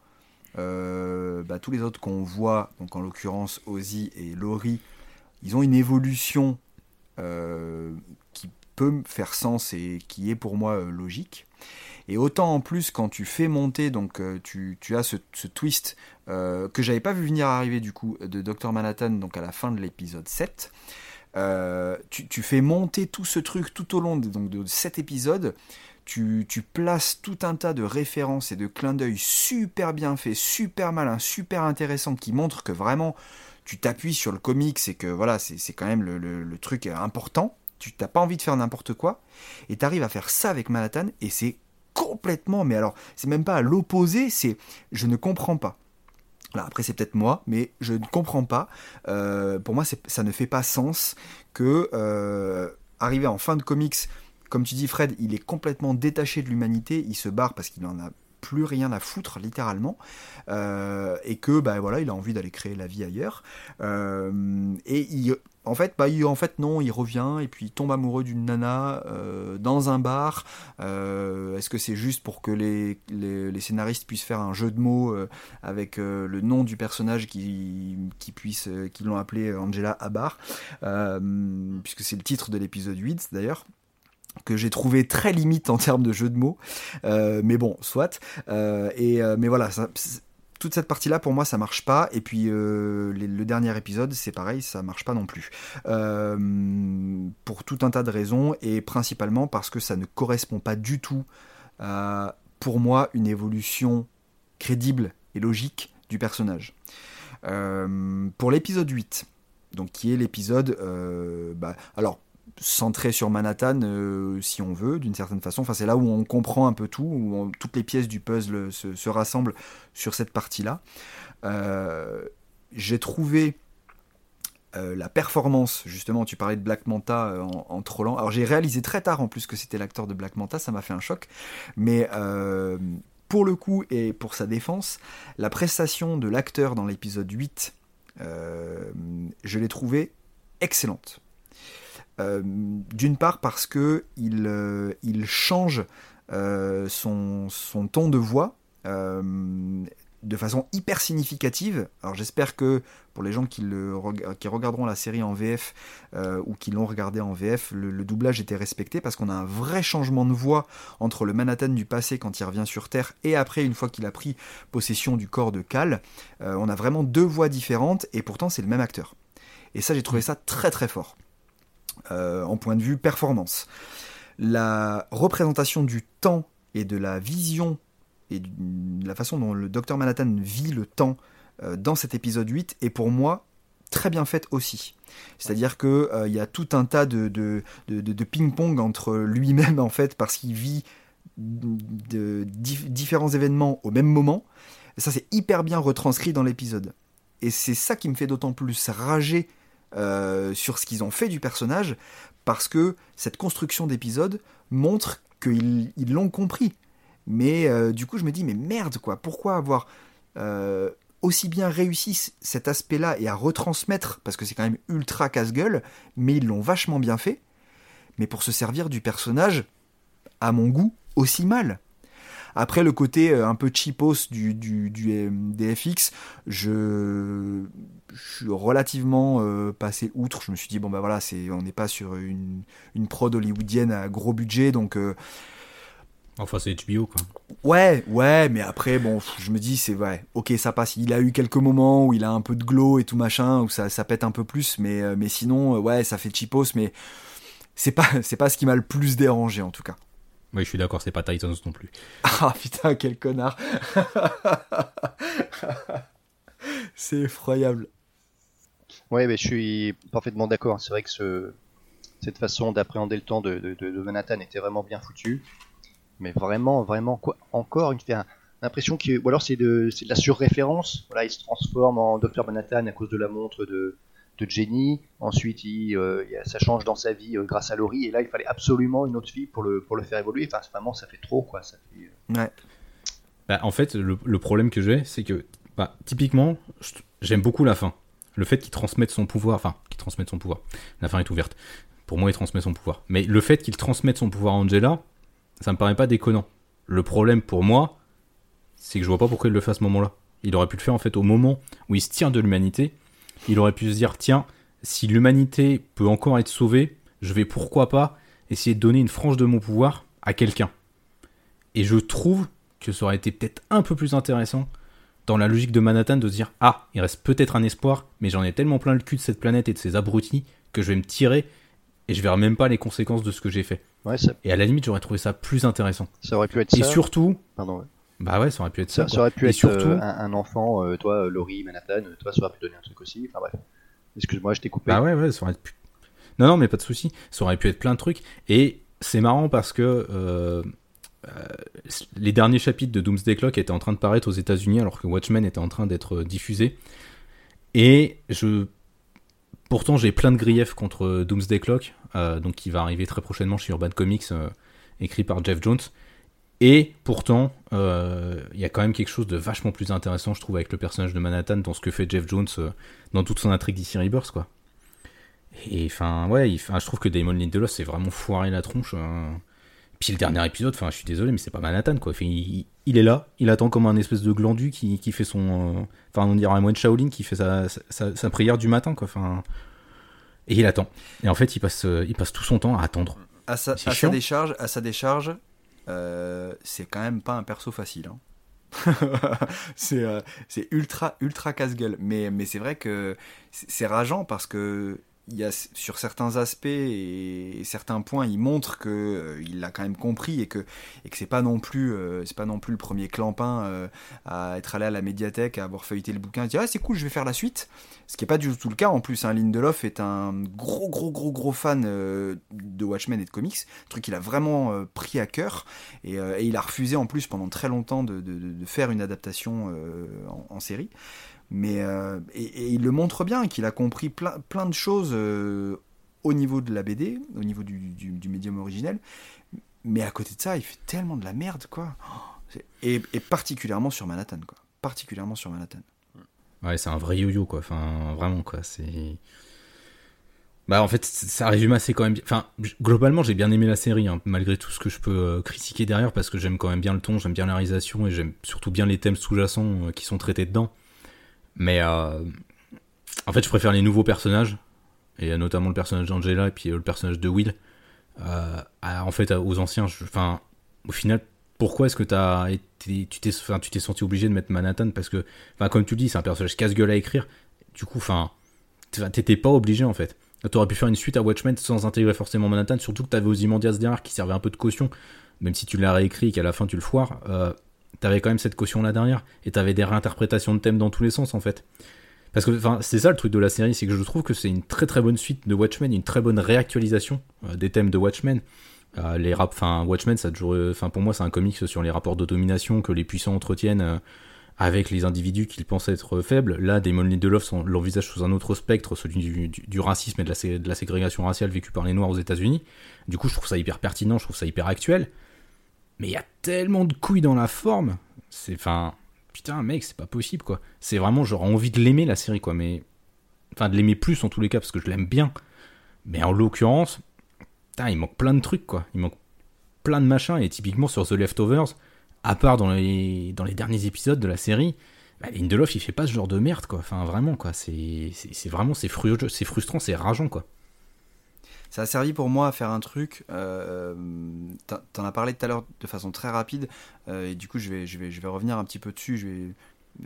euh, bah, tous les autres qu'on voit donc en l'occurrence Ozzy et Laurie ils ont une évolution qui peut faire sens et qui est pour moi logique et autant en plus, quand tu fais monter, donc euh, tu, as ce, twist euh, que j'avais pas vu venir arriver du coup de Dr. Manhattan, donc à la fin de l'épisode 7. Euh, tu, fais monter tout ce truc tout au long de, donc, de cet épisode. Tu, places tout un tas de références et de clins d'œil super bien faits, super malins, super intéressants qui montrent que vraiment tu t'appuies sur le comics et que voilà, c'est quand même le, le, truc important. Tu n'as pas envie de faire n'importe quoi et tu arrives à faire ça avec Manhattan et c'est complètement, mais alors, c'est même pas à l'opposé, c'est je ne comprends pas. après, c'est peut-être moi, mais je ne comprends pas. Euh, pour moi, ça ne fait pas sens que, euh, arriver en fin de comics, comme tu dis, Fred, il est complètement détaché de l'humanité, il se barre parce qu'il en a plus rien à foutre littéralement euh, et que bah voilà il a envie d'aller créer la vie ailleurs et il, en fait bah en fait non il revient et puis il tombe amoureux d'une nana euh, dans un bar est-ce que c'est juste pour que les, scénaristes puissent faire un jeu de mots avec le nom du personnage qui, puisse qui l'ont appelé Angela Abar puisque c'est le titre de l'épisode 8 d'ailleurs que j'ai trouvé très limite en termes de jeu de mots, euh, mais bon, soit. Euh, et euh, mais voilà, toute cette partie-là pour moi ça marche pas. Et puis le dernier épisode, c'est pareil, ça marche pas non plus. pour tout un tas de raisons et principalement parce que ça ne correspond pas du tout à, pour moi, une évolution crédible et logique du personnage. pour l'épisode 8, donc qui est l'épisode, bah, alors centré sur Manhattan, euh, si on veut, d'une certaine façon. Enfin, c'est là où on comprend un peu tout, où toutes les pièces du puzzle se, rassemblent sur cette partie-là. Euh, j'ai trouvé euh, la performance, justement, tu parlais de Black Manta en, en trollant. Alors, j'ai réalisé très tard en plus que c'était l'acteur de Black Manta, ça m'a fait un choc. Mais pour le coup, et pour sa défense, la prestation de l'acteur dans l'épisode 8, je l'ai trouvé excellente. Euh, d'une part parce que il, euh, il change euh, son, son, ton de voix de façon hyper significative. Alors j'espère que pour les gens qui, le, qui regarderont la série en VF ou qui l'ont regardé en VF, le, doublage était respecté parce qu'on a un vrai changement de voix entre le Manhattan du passé quand il revient sur Terre et après une fois qu'il a pris possession du corps de Cal. on a vraiment deux voix différentes et pourtant c'est le même acteur. Et ça j'ai trouvé ça très très fort. Euh, en point de vue performance. La représentation du temps et de la vision et de la façon dont le docteur Manhattan vit le temps euh, dans cet épisode 8 est pour moi très bien faite aussi. C'est-à-dire qu'il euh, y a tout un tas de, ping-pong entre lui-même en fait parce qu'il vit de, différents événements au même moment. Ça c'est hyper bien retranscrit dans l'épisode. Et c'est ça qui me fait d'autant plus rager euh, sur ce qu'ils ont fait du personnage, parce que cette construction d'épisode montre qu'ils l'ont compris. Mais euh, du coup, je me dis, mais merde, quoi, pourquoi avoir euh, aussi bien réussi cet aspect-là et à retransmettre, parce que c'est quand même ultra casse-gueule, mais ils l'ont vachement bien fait, mais pour se servir du personnage, à mon goût, aussi mal. Après, le côté un peu cheapos du, du, du DFX, je, suis relativement euh, passé outre. Je me suis dit, bon, bah voilà, c'est, on n'est pas sur une, une prod hollywoodienne à gros budget, donc. Euh, enfin, c'est HBO, quoi. Ouais, ouais, mais après, bon, je me dis, c'est vrai, ok, ça passe. Il a eu quelques moments où il a un peu de glow et tout machin, où ça, ça pète un peu plus, mais, mais sinon, ouais, ça fait cheapos, mais c'est pas, [LAUGHS] c'est pas ce qui m'a le plus dérangé, en tout cas. Oui, je suis d'accord, c'est pas Titans non plus. [LAUGHS] Ah putain, quel connard [LAUGHS] C'est effroyable. Oui, mais je suis parfaitement d'accord. C'est vrai que ce, cette façon d'appréhender le temps de, de, Manhattan était vraiment bien foutue. Mais vraiment, vraiment, quoi, encore une fois, l'impression qu'il. Ou alors c'est de, de la surréférence. Voilà, il se transforme en Docteur Manhattan à cause de la montre de, de Jenny. Ensuite, euh, il, ça change dans sa vie euh, grâce à Laurie. Et là, il fallait absolument une autre fille pour le, pour le faire évoluer. Enfin, vraiment, ça fait trop, quoi. Ça euh, Ouais. Bah, en fait, le, problème que j'ai, c'est que, bah, typiquement, j'aime beaucoup la fin. Le fait qu'il transmette son pouvoir, enfin, qu'il transmette son pouvoir. La fin est ouverte. Pour moi, il transmet son pouvoir. Mais le fait qu'il transmette son pouvoir à Angela, ça me paraît pas déconnant. Le problème pour moi, c'est que je vois pas pourquoi il le fait à ce moment-là. Il aurait pu le faire en fait au moment où il se tire de l'humanité il aurait pu se dire tiens, si l'humanité peut encore être sauvée, je vais pourquoi pas essayer de donner une frange de mon pouvoir à quelqu'un. Et je trouve que ça aurait été peut-être un peu plus intéressant dans la logique de Manhattan de se dire ah, il reste peut-être un espoir, mais j'en ai tellement plein le cul de cette planète et de ces abrutis que je vais me tirer et je verrai même pas les conséquences de ce que j'ai fait. Et à la limite, j'aurais trouvé ça plus intéressant. Ça aurait pu être et surtout, Pardon, bah ouais, ça aurait pu être ça. Ça, aurait pu être surtout... Euh, un, enfant, euh, toi, Laurie, Manhattan, toi, ça aurait pu donner un truc aussi. Enfin bref. Excuse-moi, je t'ai coupé. Bah ouais, ouais, ça aurait pu. Non, non, mais pas de souci. Ça aurait pu être plein de trucs. Et c'est marrant parce que euh, les derniers chapitres de Doomsday Clock étaient en train de paraître aux États-Unis alors que Watchmen était en train d'être diffusé. Et je. Pourtant, j'ai plein de griefs contre Doomsday Clock, donc qui va arriver très prochainement chez Urban Comics, écrit par Jeff Jones. Et pourtant, euh, il y a quand même quelque chose de vachement plus intéressant, je trouve, avec le personnage de Manhattan dans ce que fait Jeff Jones euh, dans toute son intrigue d'ici Rebirth, quoi. Et enfin, ouais, je trouve que Damon Lindelof c'est vraiment foiré la tronche. Hein. Puis le dernier épisode, enfin, je suis désolé, mais c'est pas Manhattan, quoi. il, est là, il attend comme un espèce de glandu qui, fait son. Euh, enfin, on dirait un moine Shaolin qui fait sa, sa, prière du matin, quoi. Enfin. Et il attend. Et en fait, il passe, il passe tout son temps à attendre. À sa, à sa décharge, à sa décharge euh, c'est quand même pas un perso facile. Hein. [LAUGHS] Euh, c'est ultra ultra casse-gueule mais mais c'est vrai que c'est rageant parce que il y a sur certains aspects et, certains points, il montre que euh, il l'a quand même compris et que et que c'est pas non plus euh, c'est pas non plus le premier clampin euh, à être allé à la médiathèque, à avoir feuilleté le bouquin, et dire ah c'est cool, je vais faire la suite. Ce qui est pas du tout le cas en plus. Hein, Lindelof est un gros gros gros gros fan de Watchmen et de comics, un truc qu'il a vraiment pris à cœur et, il a refusé en plus pendant très longtemps de, faire une adaptation en série mais euh, et, il le montre bien qu'il a compris plein, plein de choses euh, au niveau de la BD, au niveau du, médium originel. Mais à côté de ça, il fait tellement de la merde, quoi. Et, particulièrement sur Manhattan, quoi. Particulièrement sur Manhattan. Ouais, c'est un vrai yo-yo, quoi. Enfin, vraiment, quoi. C'est. Bah, en fait, ça résume assez quand même. Enfin, globalement, j'ai bien aimé la série, hein, malgré tout ce que je peux euh, critiquer derrière, parce que j'aime quand même bien le ton, j'aime bien la réalisation et j'aime surtout bien les thèmes sous-jacents qui sont traités dedans. Mais euh, en fait, je préfère les nouveaux personnages, et notamment le personnage d'Angela et puis euh, le personnage de Will. Euh, en fait, aux anciens, au final, pourquoi est-ce que as été, tu t'es, enfin, senti obligé de mettre Manhattan? Parce que, enfin, comme tu le dis, c'est un personnage casse-gueule à écrire. Du coup, enfin, t'étais pas obligé en fait. T'aurais pu faire une suite à Watchmen sans intégrer forcément Manhattan, surtout que t'avais Ozymandias derrière qui servait un peu de caution, même si tu l'as réécrit et qu'à la fin tu le foires. T'avais quand même cette caution là derrière et t'avais des réinterprétations de thèmes dans tous les sens en fait. Parce que c'est ça le truc de la série, c'est que je trouve que c'est une très très bonne suite de Watchmen, une très bonne réactualisation euh, des thèmes de Watchmen. Euh, les rap, enfin Watchmen, ça toujours, enfin pour moi c'est un comics sur les rapports de domination que les puissants entretiennent euh, avec les individus qu'ils pensent être faibles. Là, Damon Lindelof l'envisage sous un autre spectre, celui du, racisme et de la, ségrégation raciale vécue par les Noirs aux États-Unis. Du coup, je trouve ça hyper pertinent, je trouve ça hyper actuel mais il y a tellement de couilles dans la forme. C'est. Enfin. Putain, mec, c'est pas possible, quoi. C'est vraiment, j'aurais envie de l'aimer, la série, quoi. Mais. Enfin, de l'aimer plus, en tous les cas, parce que je l'aime bien. Mais en l'occurrence. Il manque plein de trucs, quoi. Il manque plein de machins. Et typiquement, sur The Leftovers, à part dans les, dans les derniers épisodes de la série. Bah, Lindelof, il fait pas ce genre de merde, quoi. Enfin, vraiment, quoi. C'est vraiment, c'est frustrant, c'est rageant, quoi ça a servi pour moi à faire un truc. Euh, T'en as parlé tout à l'heure de façon très rapide, euh, et du coup je vais, revenir un petit peu dessus. Je vais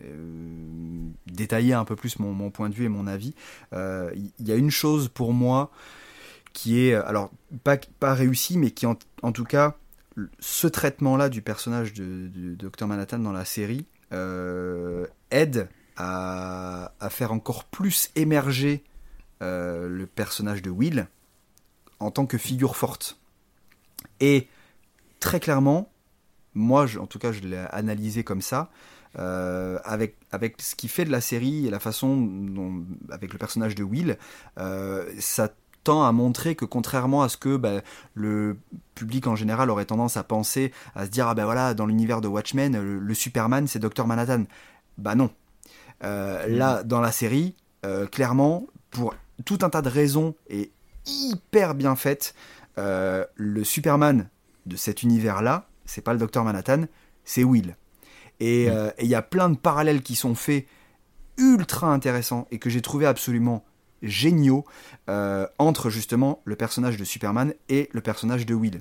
euh, détailler un peu plus mon, point de vue et mon avis. Il y a une chose pour moi qui est, alors pas, pas réussi, mais qui en, tout cas, ce traitement-là du personnage de, Dr Manhattan dans la série aide à, faire encore plus émerger le personnage de Will en tant que figure forte. Et très clairement, moi, en tout cas, je l'ai analysé comme ça, euh, avec, avec ce qui fait de la série et la façon dont, avec le personnage de Will, euh, ça tend à montrer que contrairement à ce que bah, le public en général aurait tendance à penser, à se dire ah ben voilà dans l'univers de Watchmen le, Superman c'est Dr Manhattan, bah non. Euh, mm. Là dans la série, clairement pour tout un tas de raisons et hyper bien faite. Euh, le Superman de cet univers-là, c'est pas le Docteur Manhattan, c'est Will. Euh, et il y a plein de parallèles qui sont faits ultra intéressants et que j'ai trouvé absolument géniaux euh, entre justement le personnage de Superman et le personnage de Will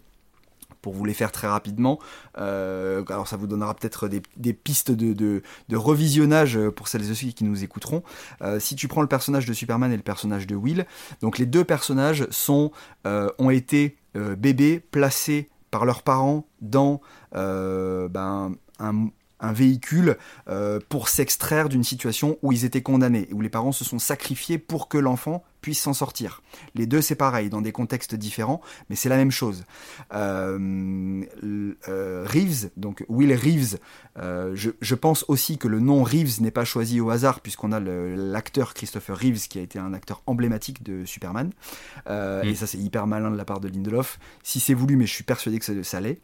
pour vous les faire très rapidement. Euh, alors ça vous donnera peut-être des, pistes de, revisionnage pour celles et ceux qui nous écouteront. Euh, si tu prends le personnage de Superman et le personnage de Will, donc les deux personnages sont, euh, ont été bébés placés par leurs parents dans ben, un, véhicule pour s'extraire d'une situation où ils étaient condamnés, où les parents se sont sacrifiés pour que l'enfant puisse s'en sortir. Les deux, c'est pareil, dans des contextes différents, mais c'est la même chose. Euh, euh, Reeves, donc Will Reeves, euh, je, pense aussi que le nom Reeves n'est pas choisi au hasard, puisqu'on a l'acteur Christopher Reeves, qui a été un acteur emblématique de Superman. Mm. Et ça, c'est hyper malin de la part de Lindelof. Si c'est voulu, mais je suis persuadé que ça, ça l'est.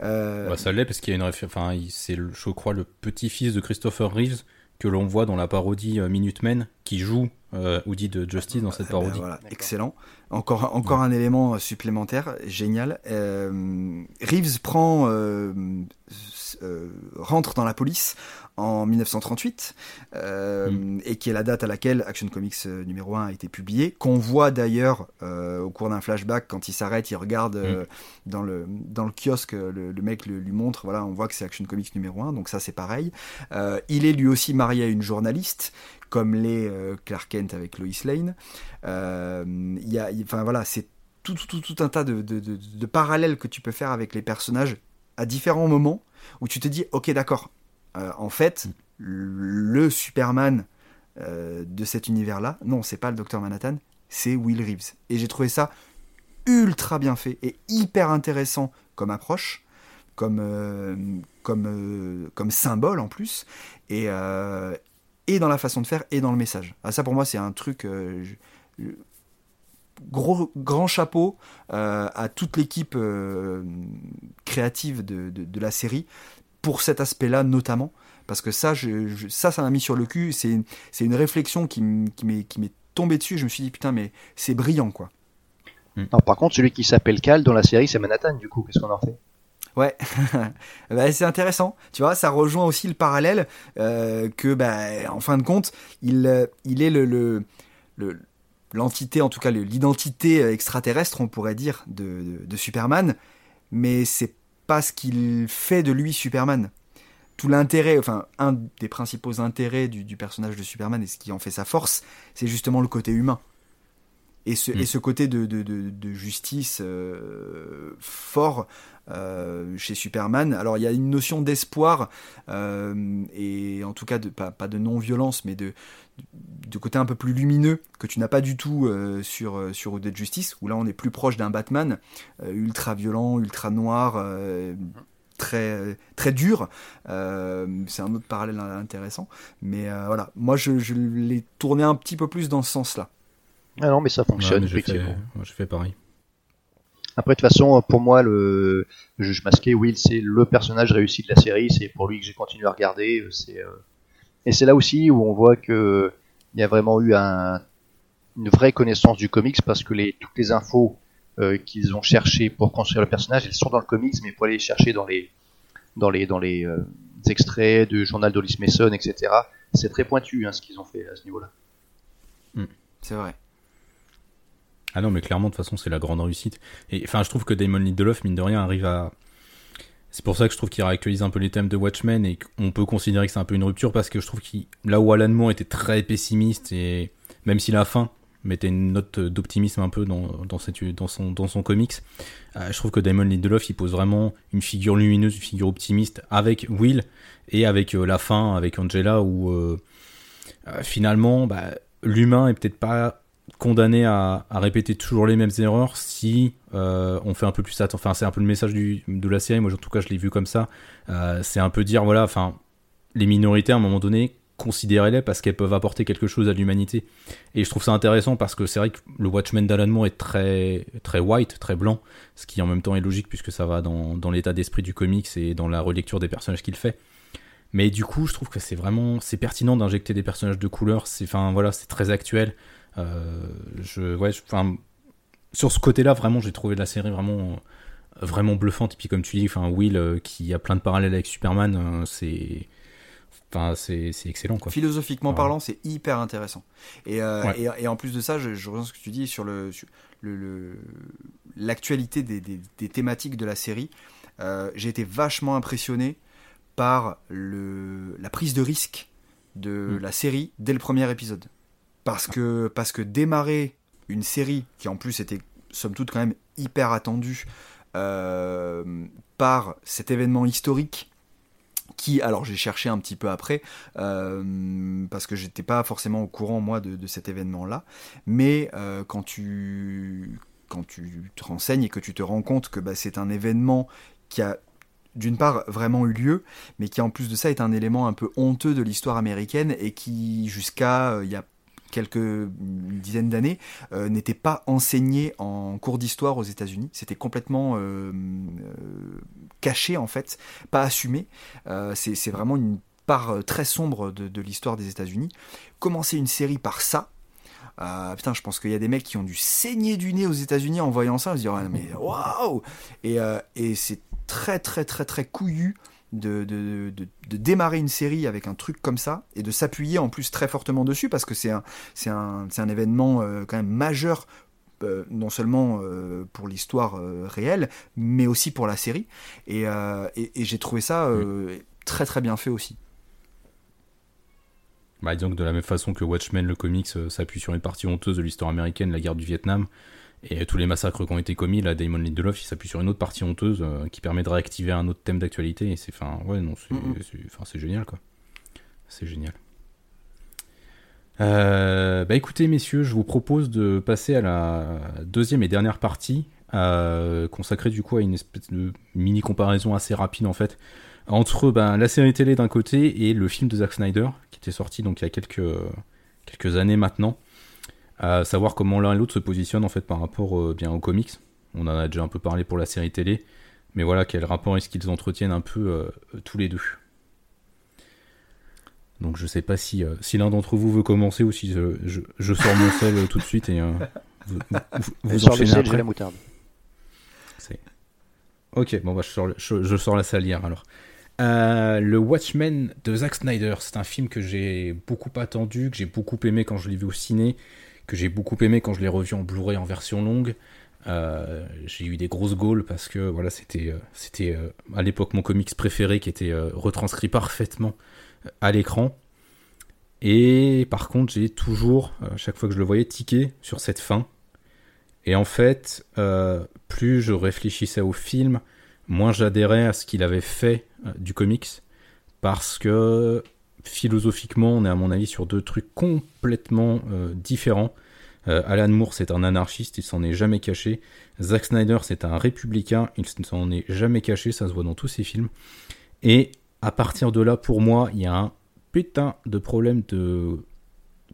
Bah, ça l'est, parce qu'il y a une référence. Enfin, c'est, je crois, le petit-fils de Christopher Reeves que l'on voit dans la parodie Minutemen, qui joue euh, Woody de Justice dans cette ah, ben parodie. excellent. Encore, encore un élément supplémentaire, génial. Euh, Reeves prend, euh, rentre dans la police en 1938, mm. et qui est la date à laquelle Action Comics numéro 1 a été publié, qu'on voit d'ailleurs au cours d'un flashback, quand il s'arrête, il regarde mm. dans, le, dans le kiosque, le, mec lui montre, voilà, on voit que c'est Action Comics numéro 1, donc ça c'est pareil. il est lui aussi marié à une journaliste comme les euh, Clark Kent avec Lois Lane. Euh, il y a, enfin voilà, c'est tout, tout, tout, un tas de, de, de, parallèles que tu peux faire avec les personnages à différents moments où tu te dis, ok, d'accord, euh, en fait, le Superman de cet univers-là, non, c'est pas le Docteur Manhattan, c'est Will Reeves. Et j'ai trouvé ça ultra bien fait et hyper intéressant comme approche, comme, comme, comme symbole en plus. Et, et dans la façon de faire et dans le message. Ah, ça pour moi c'est un truc euh, gros grand chapeau euh, à toute l'équipe euh, créative de, de, la série pour cet aspect-là notamment. Parce que ça je, ça ça m'a mis sur le cul c'est c'est une réflexion qui m'est qui m'est tombée dessus. Je me suis dit putain mais c'est brillant quoi. par contre celui qui s'appelle Cal dans la série c'est Manhattan du coup. Qu'est-ce qu'on en fait? Ouais, [LAUGHS] bah, c'est intéressant. Tu vois, ça rejoint aussi le parallèle euh, que, bah, en fin de compte, il, il est le, le, l'entité, en tout cas l'identité extraterrestre, on pourrait dire, de, de, Superman, mais c'est pas ce qu'il fait de lui Superman. Tout l'intérêt, enfin, un des principaux intérêts du, personnage de Superman et ce qui en fait sa force, c'est justement le côté humain. Et ce, et mm. ce côté de, de, de, justice euh, fort euh, chez Superman. Alors il y a une notion d'espoir euh, et en tout cas de, pas, pas de non-violence, mais de, de côté un peu plus lumineux que tu n'as pas du tout euh, sur sur de Justice, où là on est plus proche d'un Batman ultra violent, ultra noir. Très, très dur, c'est un autre parallèle intéressant, mais voilà, moi je, je l'ai tourné un petit peu plus dans ce sens-là. Ah non, mais ça fonctionne, effectivement. je fais pareil. Après, de toute façon, pour moi, le, juge masqué, Will, c'est le personnage réussi de la série. C'est pour lui que j'ai continué à regarder. C'est, euh, Et c'est là aussi où on voit que il y a vraiment eu un, une vraie connaissance du comics parce que les, toutes les infos euh, qu'ils ont cherchées pour construire le personnage, elles sont dans le comics, mais pour aller les chercher dans les, dans les, dans les euh, extraits du journal d'Olis Mason, etc. C'est très pointu hein, ce qu'ils ont fait à ce niveau-là. Hmm. c'est vrai. Ah non, mais clairement, de toute façon, c'est la grande réussite. Et enfin, je trouve que Damon Lindelof, mine de rien, arrive à. C'est pour ça que je trouve qu'il réactualise un peu les thèmes de Watchmen et qu'on peut considérer que c'est un peu une rupture parce que je trouve qu'il. Là où Alan Moore était très pessimiste et même si la fin mettait une note d'optimisme un peu dans, son, dans comics, euh, je trouve que Damon Lindelof, il pose vraiment une figure lumineuse, une figure optimiste avec Will et avec euh, la fin, avec Angela où euh, finalement, bah, l'humain est peut-être pas condamné à, répéter toujours les mêmes erreurs si euh, on fait un peu plus attention. Enfin, c'est un peu le message de la série. Moi, en tout cas, je l'ai vu comme ça. Euh, c'est un peu dire, voilà, enfin, les minorités, à un moment donné, considérez-les parce qu'elles peuvent apporter quelque chose à l'humanité. Et je trouve ça intéressant parce que c'est vrai que le Watchmen d'Alan Moore est très, très white, très blanc, ce qui en même temps est logique puisque ça va dans, dans l'état d'esprit du comics et dans la relecture des personnages qu'il fait. Mais du coup, je trouve que c'est vraiment, c'est pertinent d'injecter des personnages de couleur. C'est, enfin, voilà, c'est très actuel. Euh, je, ouais, enfin, sur ce côté-là, vraiment, j'ai trouvé la série vraiment, vraiment bluffante. Et puis, comme tu dis, enfin, Will, euh, qui a plein de parallèles avec Superman, euh, c'est. Enfin, c'est excellent. Quoi. Philosophiquement parlant, c'est hyper intéressant. Et, et, en plus de ça, je, je reviens ce que tu dis sur le, l'actualité le, des, des, des, thématiques de la série. J'ai été vachement impressionné par le, la prise de risque de mm. la série dès le premier épisode parce que, parce que démarrer une série qui en plus était somme toute quand même hyper attendue euh, par cet événement historique qui, alors j'ai cherché un petit peu après, euh, parce que j'étais pas forcément au courant moi de, cet événement-là, mais euh, quand tu quand tu te renseignes et que tu te rends compte que bah, c'est un événement qui a d'une part vraiment eu lieu, mais qui en plus de ça est un élément un peu honteux de l'histoire américaine et qui jusqu'à il y a quelques dizaines d'années, euh, n'était pas enseigné en cours d'histoire aux États-Unis. C'était complètement euh, caché en fait, pas assumé. c'est vraiment une part très sombre de, l'histoire des États-Unis. Commencer une série par ça, putain, je pense qu'il y a des mecs qui ont dû saigner du nez aux États-Unis en voyant ça, se dire ah, mais waouh et c'est très très très très couillu de, démarrer une série avec un truc comme ça et de s'appuyer en plus très fortement dessus parce que c'est un, c'est un, un événement euh, quand même majeur euh, non seulement euh, pour l'histoire réelle mais aussi pour la série et, j'ai trouvé ça très très bien fait aussi. Bah, disons de la même façon que Watchmen, le comics, s'appuie sur une partie honteuse de l'histoire américaine, la guerre du Vietnam, et tous les massacres qui ont été commis, là, Damon Lindelof, il s'appuie sur une autre partie honteuse euh, qui permet de réactiver un autre thème d'actualité. Et c'est, enfin, ouais, non, c'est, génial, quoi. C'est génial. Euh, bah écoutez, messieurs, je vous propose de passer à la deuxième et dernière partie, euh, consacrée du coup à une espèce de mini comparaison assez rapide en fait entre ben, la série télé d'un côté et le film de Zack Snyder qui était sorti donc il y a quelques quelques années maintenant à savoir comment l'un et l'autre se positionnent en fait par rapport euh, bien aux comics. On en a déjà un peu parlé pour la série télé, mais voilà quel rapport est-ce qu'ils entretiennent un peu euh, tous les deux. Donc je sais pas si, euh, si l'un d'entre vous veut commencer ou si je, je, sors mon sel tout de suite et vous, vous, enchaînez après. la moutarde. Ok, bon bah je sors, je, sors la salière alors. le Watchmen de Zack Snyder, c'est un film que j'ai beaucoup attendu, que j'ai beaucoup aimé quand je l'ai vu au ciné, que j'ai beaucoup aimé quand je l'ai revu en Blu-ray en version longue. Euh, j'ai eu des grosses gaules parce que voilà, c'était euh, euh, à l'époque mon comics préféré qui était retranscrit parfaitement à l'écran. Et par contre, j'ai toujours, chaque fois que je le voyais, tiqué sur cette fin. Et en fait, plus je réfléchissais au film, moins j'adhérais à ce qu'il avait fait du comics. Parce que philosophiquement, on est à mon avis sur deux trucs complètement euh, différents. Euh, Alan Moore, c'est un anarchiste, il s'en est jamais caché. Zack Snyder, c'est un républicain, il s'en est jamais caché, ça se voit dans tous ses films. Et à partir de là, pour moi, il y a un putain de problème de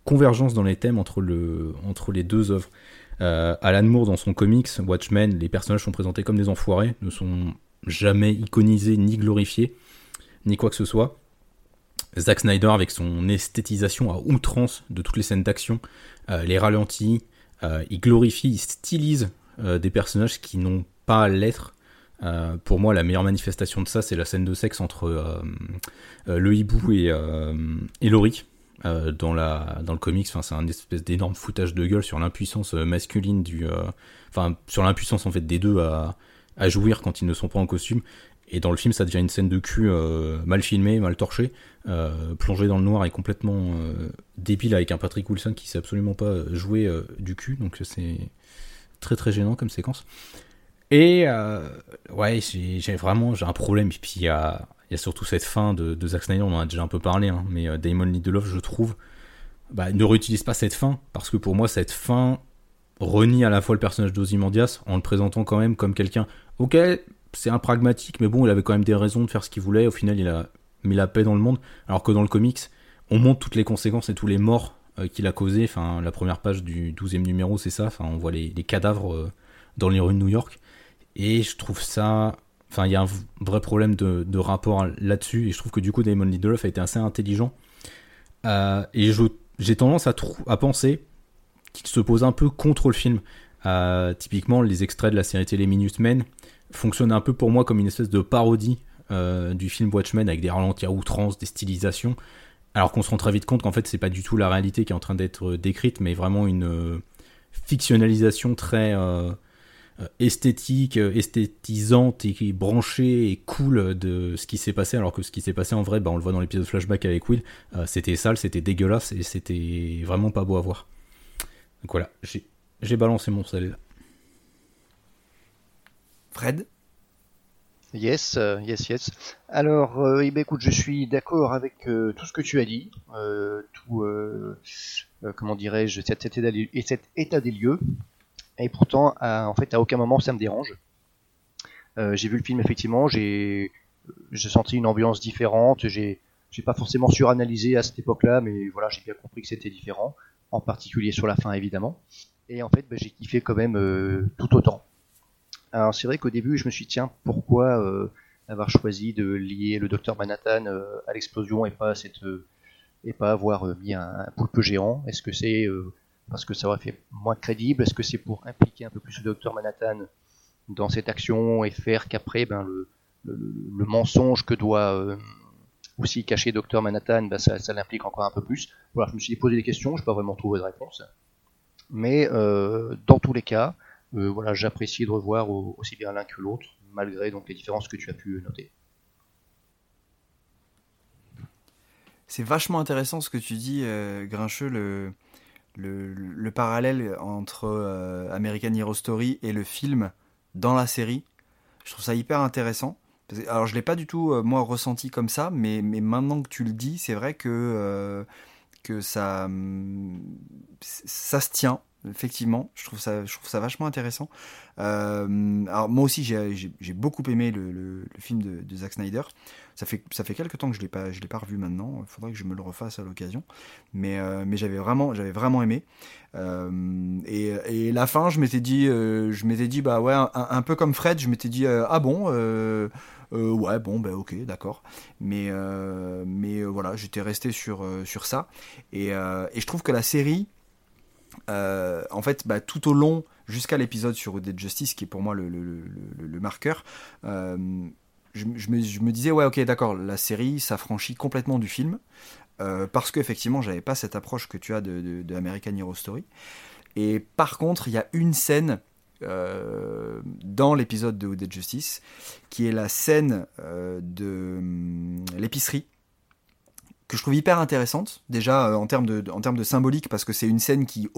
convergence dans les thèmes entre, le, entre les deux œuvres. Euh, Alan Moore, dans son comics, Watchmen, les personnages sont présentés comme des enfoirés, ne sont jamais iconisés ni glorifiés, ni quoi que ce soit. Zack Snyder avec son esthétisation à outrance de toutes les scènes d'action, euh, les ralentis, euh, il glorifie, il stylise euh, des personnages qui n'ont pas l'être. pour moi, la meilleure manifestation de ça, c'est la scène de sexe entre le hibou et, et dans, le comics, enfin, c'est un espèce d'énorme foutage de gueule sur l'impuissance masculine du, enfin, sur l'impuissance en fait des deux à jouir quand ils ne sont pas en costume. Et dans le film, ça devient une scène de cul euh, mal filmée, mal torchée, euh, plongée dans le noir et complètement euh, débile avec un Patrick Wilson qui sait absolument pas jouer du cul. Donc c'est très très gênant comme séquence. Et ouais, j'ai vraiment j'ai un problème. Et puis il y a, y a, surtout cette fin de, de, Zack Snyder, on en a déjà un peu parlé, hein, mais Damon Lindelof, je trouve, bah, ne réutilise pas cette fin parce que pour moi cette fin renie à la fois le personnage d'Ozymandias en le présentant quand même comme quelqu'un. Ok, c'est un pragmatique, mais bon, il avait quand même des raisons de faire ce qu'il voulait. Au final, il a mis la paix dans le monde. Alors que dans le comics, on montre toutes les conséquences et tous les morts euh, qu'il a causés. Enfin, la première page du 12e numéro, c'est ça. Enfin, on voit les, cadavres euh, dans les rues de New York. Et je trouve ça. Enfin, il y a un vrai problème de, rapport là-dessus. Et je trouve que du coup, Damon Lindelof a été assez intelligent. Euh, et j'ai tendance à, penser qu'il se pose un peu contre le film. typiquement, les extraits de la série télé Minutemen fonctionne un peu pour moi comme une espèce de parodie euh, du film Watchmen avec des ralentis à outrance, des stylisations, alors qu'on se rend très vite compte qu'en fait c'est pas du tout la réalité qui est en train d'être décrite, mais vraiment une euh, fictionnalisation très euh, esthétique, esthétisante et branchée et cool de ce qui s'est passé, alors que ce qui s'est passé en vrai, bah, on le voit dans l'épisode flashback avec Will, c'était sale, c'était dégueulasse et c'était vraiment pas beau à voir. Donc voilà, j'ai balancé mon sel. Fred Yes, euh, yes, yes. Alors, euh, eh ben, écoute, je suis d'accord avec euh, tout ce que tu as dit, tout, comment dirais-je, cet état, des, lieux. Et pourtant, en fait, à aucun moment ça me dérange. j'ai vu le film effectivement, j'ai, j'ai senti une ambiance différente. J'ai, j'ai pas forcément suranalysé à cette époque-là, mais voilà, j'ai bien compris que c'était différent, en particulier sur la fin évidemment. Et en fait, ben, j'ai kiffé quand même tout autant. Alors c'est vrai qu'au début, je me suis dit, tiens, pourquoi euh, avoir choisi de lier le docteur Manhattan euh, à l'explosion et pas cette euh, et pas avoir mis un, poulpe géant? Est-ce que c'est parce que ça aurait fait moins crédible? Est-ce que c'est pour impliquer un peu plus le docteur Manhattan dans cette action et faire qu'après, ben le, le, mensonge que doit aussi cacher Docteur Manhattan, ben, ça, ça l'implique encore un peu plus? Voilà, je me suis posé des questions, je n'ai pas vraiment trouvé de réponse. Mais dans tous les cas, euh, voilà, j'apprécie de revoir aussi bien l'un que l'autre, malgré donc les différences que tu as pu noter. C'est vachement intéressant ce que tu dis, euh, Grincheux, le, le, parallèle entre euh, American Hero Story et le film dans la série. Je trouve ça hyper intéressant. Alors je l'ai pas du tout moi ressenti comme ça, mais, mais maintenant que tu le dis, c'est vrai que, que ça, ça se tient effectivement. Je trouve ça, je trouve ça vachement intéressant. Euh, alors moi aussi, j'ai beaucoup aimé le, film de, Zack Snyder. Ça fait, ça fait quelques temps que je l'ai pas, je l'ai pas revu maintenant. Il faudrait que je me le refasse à l'occasion. Mais, euh, mais j'avais vraiment, j'avais vraiment aimé. Euh, et, la fin, je m'étais dit, je m'étais dit, bah ouais, un, peu comme Fred, je m'étais dit, ah bon. ouais, bon, ben ok, d'accord. Mais, mais voilà, j'étais resté sur, sur ça. Et, et je trouve que la série, euh, en fait, bah, tout au long, jusqu'à l'épisode sur Dead Justice, qui est pour moi le, marqueur, euh, je, me, disais, ouais, ok, d'accord, la série s'affranchit complètement du film, euh, parce qu'effectivement, j'avais pas cette approche que tu as de, American Hero Story. Et par contre, il y a une scène dans l'épisode de Dead Justice, qui est la scène de hum, l'épicerie que je trouve hyper intéressante, déjà euh, en, termes de, en termes de symbolique, parce que c'est une scène qui,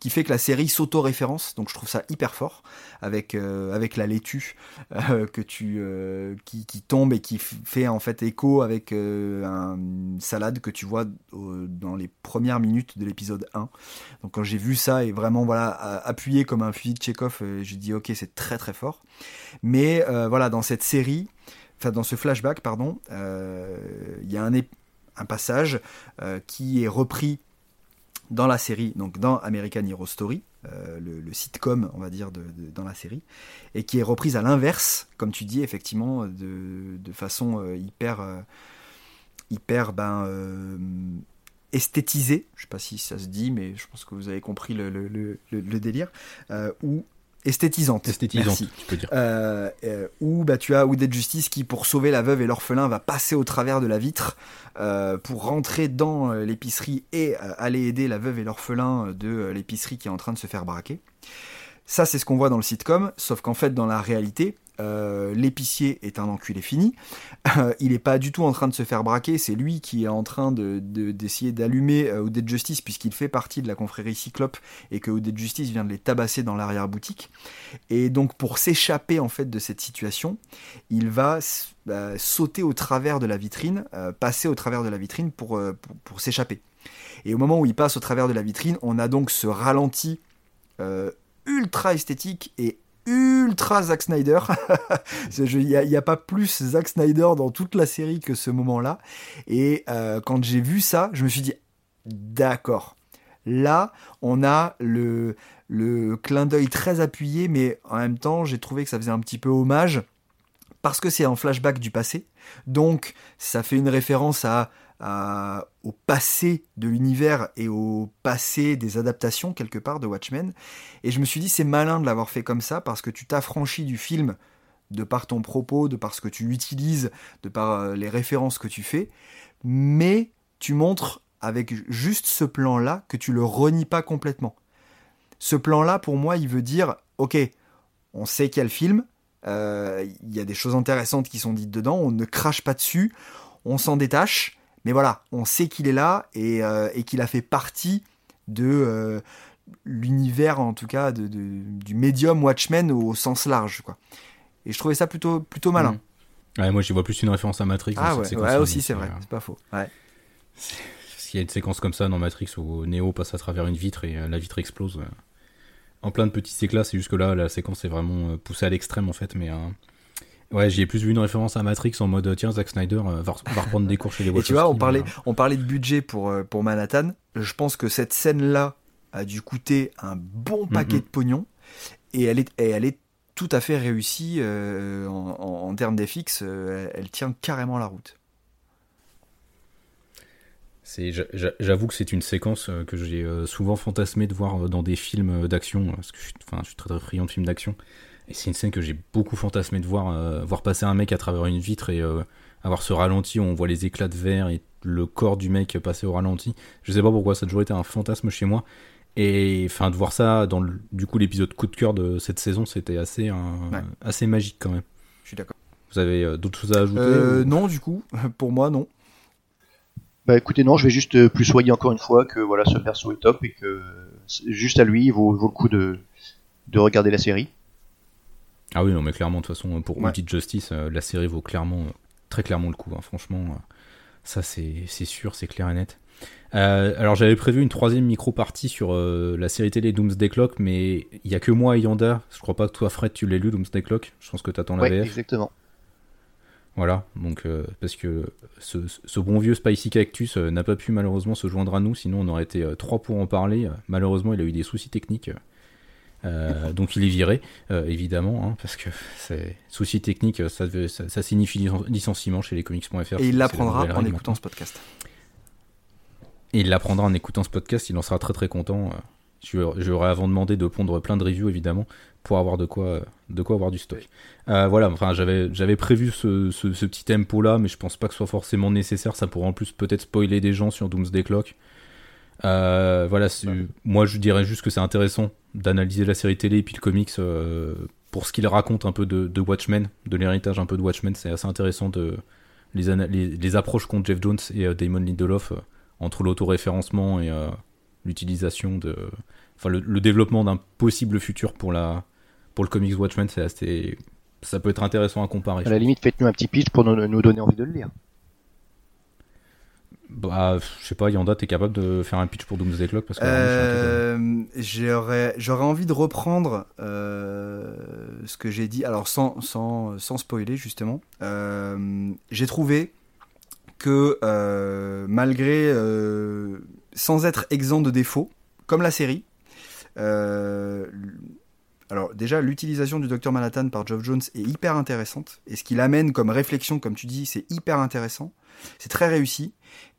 qui fait que la série s'auto-référence, donc je trouve ça hyper fort, avec, euh, avec la laitue euh, que tu, qui, tombe et qui fait en fait écho avec une salade que tu vois dans les premières minutes de l'épisode 1. Donc quand j'ai vu ça et vraiment voilà appuyé comme un fusil de Chekhov, j'ai dit ok c'est très très fort. Mais voilà dans cette série, enfin dans ce flashback pardon, il y a un, un passage euh, qui est repris dans la série, donc dans American Hero Story, euh, le, sitcom, on va dire, dans la série, et qui est reprise à l'inverse, comme tu dis, effectivement, de, de façon euh, hyper, hyper ben, esthétisée, je sais pas si ça se dit, mais je pense que vous avez compris le, le, le délire, où esthétisante. Esthétisante, tu peux dire. Euh, euh, où bah, tu as Justice qui, pour sauver la veuve et l'orphelin, va passer au travers de la vitre euh, pour rentrer dans l'épicerie et aller aider la veuve et l'orphelin de l'épicerie qui est en train de se faire braquer. Ça, c'est ce qu'on voit dans le sitcom, sauf qu'en fait, dans la réalité, euh, l'épicier est un enculé fini. Euh, il n'est pas du tout en train de se faire braquer, c'est lui qui est en train d'essayer de, d'allumer euh, Dead Justice puisqu'il fait partie de la confrérie Cyclope et que Dead Justice vient de les tabasser dans l'arrière-boutique. Et donc pour s'échapper en fait de cette situation, il va bah, sauter au travers de la vitrine, passer au travers de la vitrine pour, pour, s'échapper. Et au moment où il passe au travers de la vitrine, on a donc ce ralenti ultra esthétique et ultra Zack Snyder. [LAUGHS] Il n'y a, pas plus Zack Snyder dans toute la série que ce moment-là. Et euh, quand j'ai vu ça, je me suis dit, d'accord. Là, on a le, le clin d'œil très appuyé, mais en même temps, j'ai trouvé que ça faisait un petit peu hommage parce que c'est un flashback du passé. Donc, ça fait une référence à au passé de l'univers et au passé des adaptations quelque part de Watchmen. Et je me suis dit c'est malin de l'avoir fait comme ça parce que tu t'affranchis du film de par ton propos, de par ce que tu utilises, de par euh, les références que tu fais, mais tu montres avec juste ce plan-là que tu le renies pas complètement. Ce plan-là, pour moi, il veut dire, ok, on sait qu'il y a le film, euh, il y a des choses intéressantes qui sont dites dedans, on ne crache pas dessus, on s'en détache, mais voilà, on sait qu'il est là et, euh, qu'il a fait partie de euh, l'univers, en tout cas, de, du médium Watchmen au, sens large. Quoi. Et je trouvais ça plutôt, plutôt malin. Ouais, moi j'y vois plus une référence à Matrix. Ah ouais, ouais aussi c'est vrai, c'est pas faux. Ouais. Parce qu'il y a une séquence comme ça dans Matrix où Neo passe à travers une vitre et la vitre explose en plein de petits éclats. C'est juste que là, la séquence est vraiment poussée à l'extrême en fait, mais Ouais, j'ai plus vu une référence à Matrix en mode tiens, Zack Snyder va, va, reprendre des cours chez les Et tu vois, on parlait, on parlait de budget pour, pour Manhattan. Je pense que cette scène-là a dû coûter un bon paquet de pognon et elle est, elle est tout à fait réussie euh, en, termes d'FX. Euh, elle tient carrément la route. J'avoue que c'est une séquence euh, que j'ai souvent fantasmé de voir dans des films d'action, parce que je suis, enfin, je suis très, très friand de films d'action. Et c'est une scène que j'ai beaucoup fantasmé de voir, voir passer un mec à travers une vitre et avoir ce ralenti où on voit les éclats de verre et le corps du mec passer au ralenti. Je sais pas pourquoi, ça a toujours été un fantasme chez moi. Et enfin, de voir ça dans le, du coup l'épisode coup de cœur de cette saison, c'était assez, assez magique quand même. Je suis d'accord. Vous avez euh, d'autres choses à ajouter euh, Non, du coup, [LAUGHS] pour moi, non. Bah écoutez, non, je vais juste euh, plus soigner encore une fois que voilà, ce perso est top et que juste à lui, il vaut, vaut le coup de, de regarder la série. Ah oui, non, mais clairement, de toute façon, pour ouais. Justice, la série vaut clairement, très clairement le coup. Hein. Franchement, ça c'est sûr, c'est clair et net. Euh, alors j'avais prévu une troisième micro-partie sur euh, la série télé Doomsday Clock, mais il y a que moi et Yanda. Je crois pas que toi, Fred, tu l'aies lu Doomsday Clock. Je pense que tu attends la ouais, exactement. Voilà, donc euh, parce que ce, bon vieux Spicy Cactus n'a pas pu malheureusement se joindre à nous, sinon on aurait été trois pour en parler. Malheureusement, il a eu des soucis techniques. Donc il est viré, évidemment, hein, parce que soucis techniques, ça, ça, ça, signifie licenciement chez les comics.fr. Et il l'apprendra en écoutant ce podcast. Et il l'apprendra en écoutant ce podcast, il en sera très très content. J'aurais avant demandé de pondre plein de reviews évidemment pour avoir de quoi, de quoi avoir du stock. Euh, voilà, enfin j'avais, prévu ce, ce, petit tempo là, mais je pense pas que ce soit forcément nécessaire. Ça pourrait en plus peut-être spoiler des gens sur Doomsday Clock. Euh, voilà, moi je dirais juste que c'est intéressant d'analyser la série télé et puis le comics euh, pour ce qu'il raconte un peu de, de Watchmen, de l'héritage un peu de Watchmen. C'est assez intéressant de les, les, les approches contre Jeff Jones et Damon Lindelof entre l'autoréférencement et euh, l'utilisation de. Enfin, le, développement d'un possible futur pour, la, pour le comics Watchmen, c'est assez. Ça peut être intéressant à comparer. À la limite, faites-nous un petit pitch pour nous, donner envie de le lire. Bah, je sais pas, Yanda, t'es capable de faire un pitch pour Doomsday Clock parce que euh, j'aurais, envie de reprendre euh, ce que j'ai dit, alors sans, sans, sans spoiler justement. j'ai trouvé que euh, malgré, euh, sans être exempt de défauts, comme la série, euh, alors déjà l'utilisation du Docteur Manhattan par Geoff Jones est hyper intéressante, et ce qu'il amène comme réflexion, comme tu dis, c'est hyper intéressant, c'est très réussi,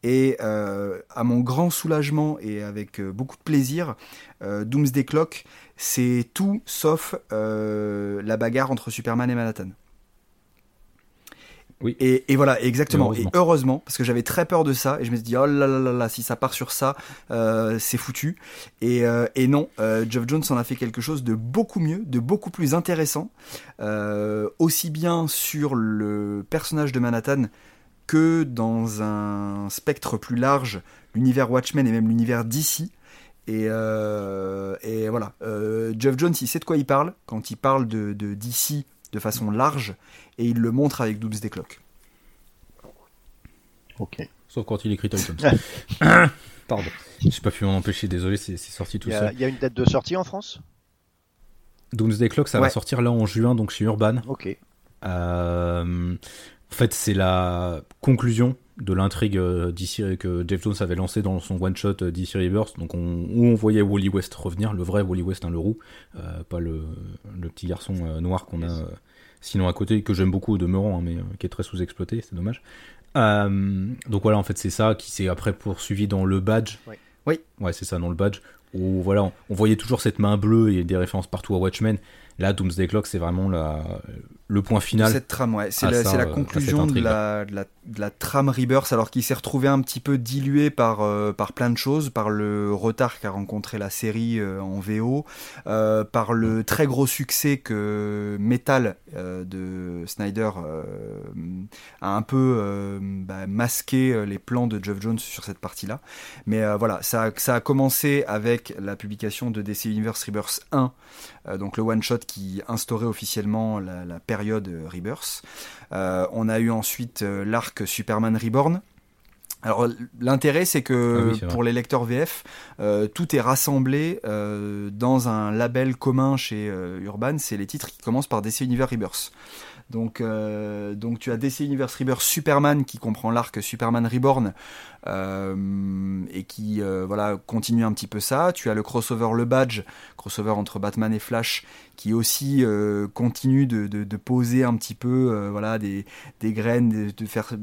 et à mon grand soulagement et avec beaucoup de plaisir, Doomsday Clock, c'est tout sauf la bagarre entre Superman et Manhattan. Oui. Et, voilà, exactement. Et heureusement, parce que j'avais très peur de ça, et je me suis dit, oh là là là là, si ça part sur ça, euh, c'est foutu. Et, euh, et non, euh, Geoff Jones en a fait quelque chose de beaucoup mieux, de beaucoup plus intéressant, aussi bien sur le personnage de Manhattan que dans un spectre plus large, l'univers Watchmen et même l'univers DC. Et, et voilà, Geoff Jones, il sait de quoi il parle quand il parle de, de DC de façon large et il le montre avec Doomsday Clock. Ok. Sauf quand il écrit Titans. [LAUGHS] Pardon. J'ai pas pu m'en empêcher, désolé, c'est sorti tout seul. Il y a une date de sortie en France? Doomsday Clock, ça va sortir là en juin, donc chez Urban. Ok. Euh, en fait, c'est la conclusion de l'intrigue euh, d'ici que Jeff Jones avait lancé dans son one shot euh, DC Rebirth, donc on, où on voyait Wally West revenir, le vrai Wally West, hein, le roux, pas le, le, petit garçon noir qu'on a sinon à côté, que j'aime beaucoup au demeurant, hein, mais euh, qui est très sous-exploité, c'est dommage. Euh, donc voilà, en fait, c'est ça qui s'est après poursuivi dans le badge. Oui. Ouais, c'est ça, dans le badge. Où voilà, on, voyait toujours cette main bleue et des références partout à Watchmen. Là, Doomsday Clock, c'est vraiment la, le point final. Cette trame, ouais. C'est la, la, conclusion de la, de la, de la trame Rebirth, alors qu'il s'est retrouvé un petit peu dilué par, euh, par plein de choses, par le retard qu'a rencontré la série euh, en VO, euh, par le très gros succès que Metal de Snyder a un peu bah, masqué les plans de Geoff Jones sur cette partie-là. Mais voilà, ça, ça a commencé avec la publication de DC Universe Rebirth 1, donc le one-shot qui instaurait officiellement la, période Rebirth. on a eu ensuite l'arc Superman Reborn, alors l'intérêt c'est que ah pour les lecteurs VF, euh, tout est rassemblé euh, dans un label commun chez euh, Urban, c'est les titres qui commencent par DC Universe Rebirth. Donc, donc tu as DC Universe Rebirth Superman qui comprend l'arc Superman Reborn et qui voilà continue un petit peu ça. Tu as le crossover Le Badge, crossover entre Batman et Flash, qui aussi continue de, de, poser un petit peu voilà des, des graines, de, faire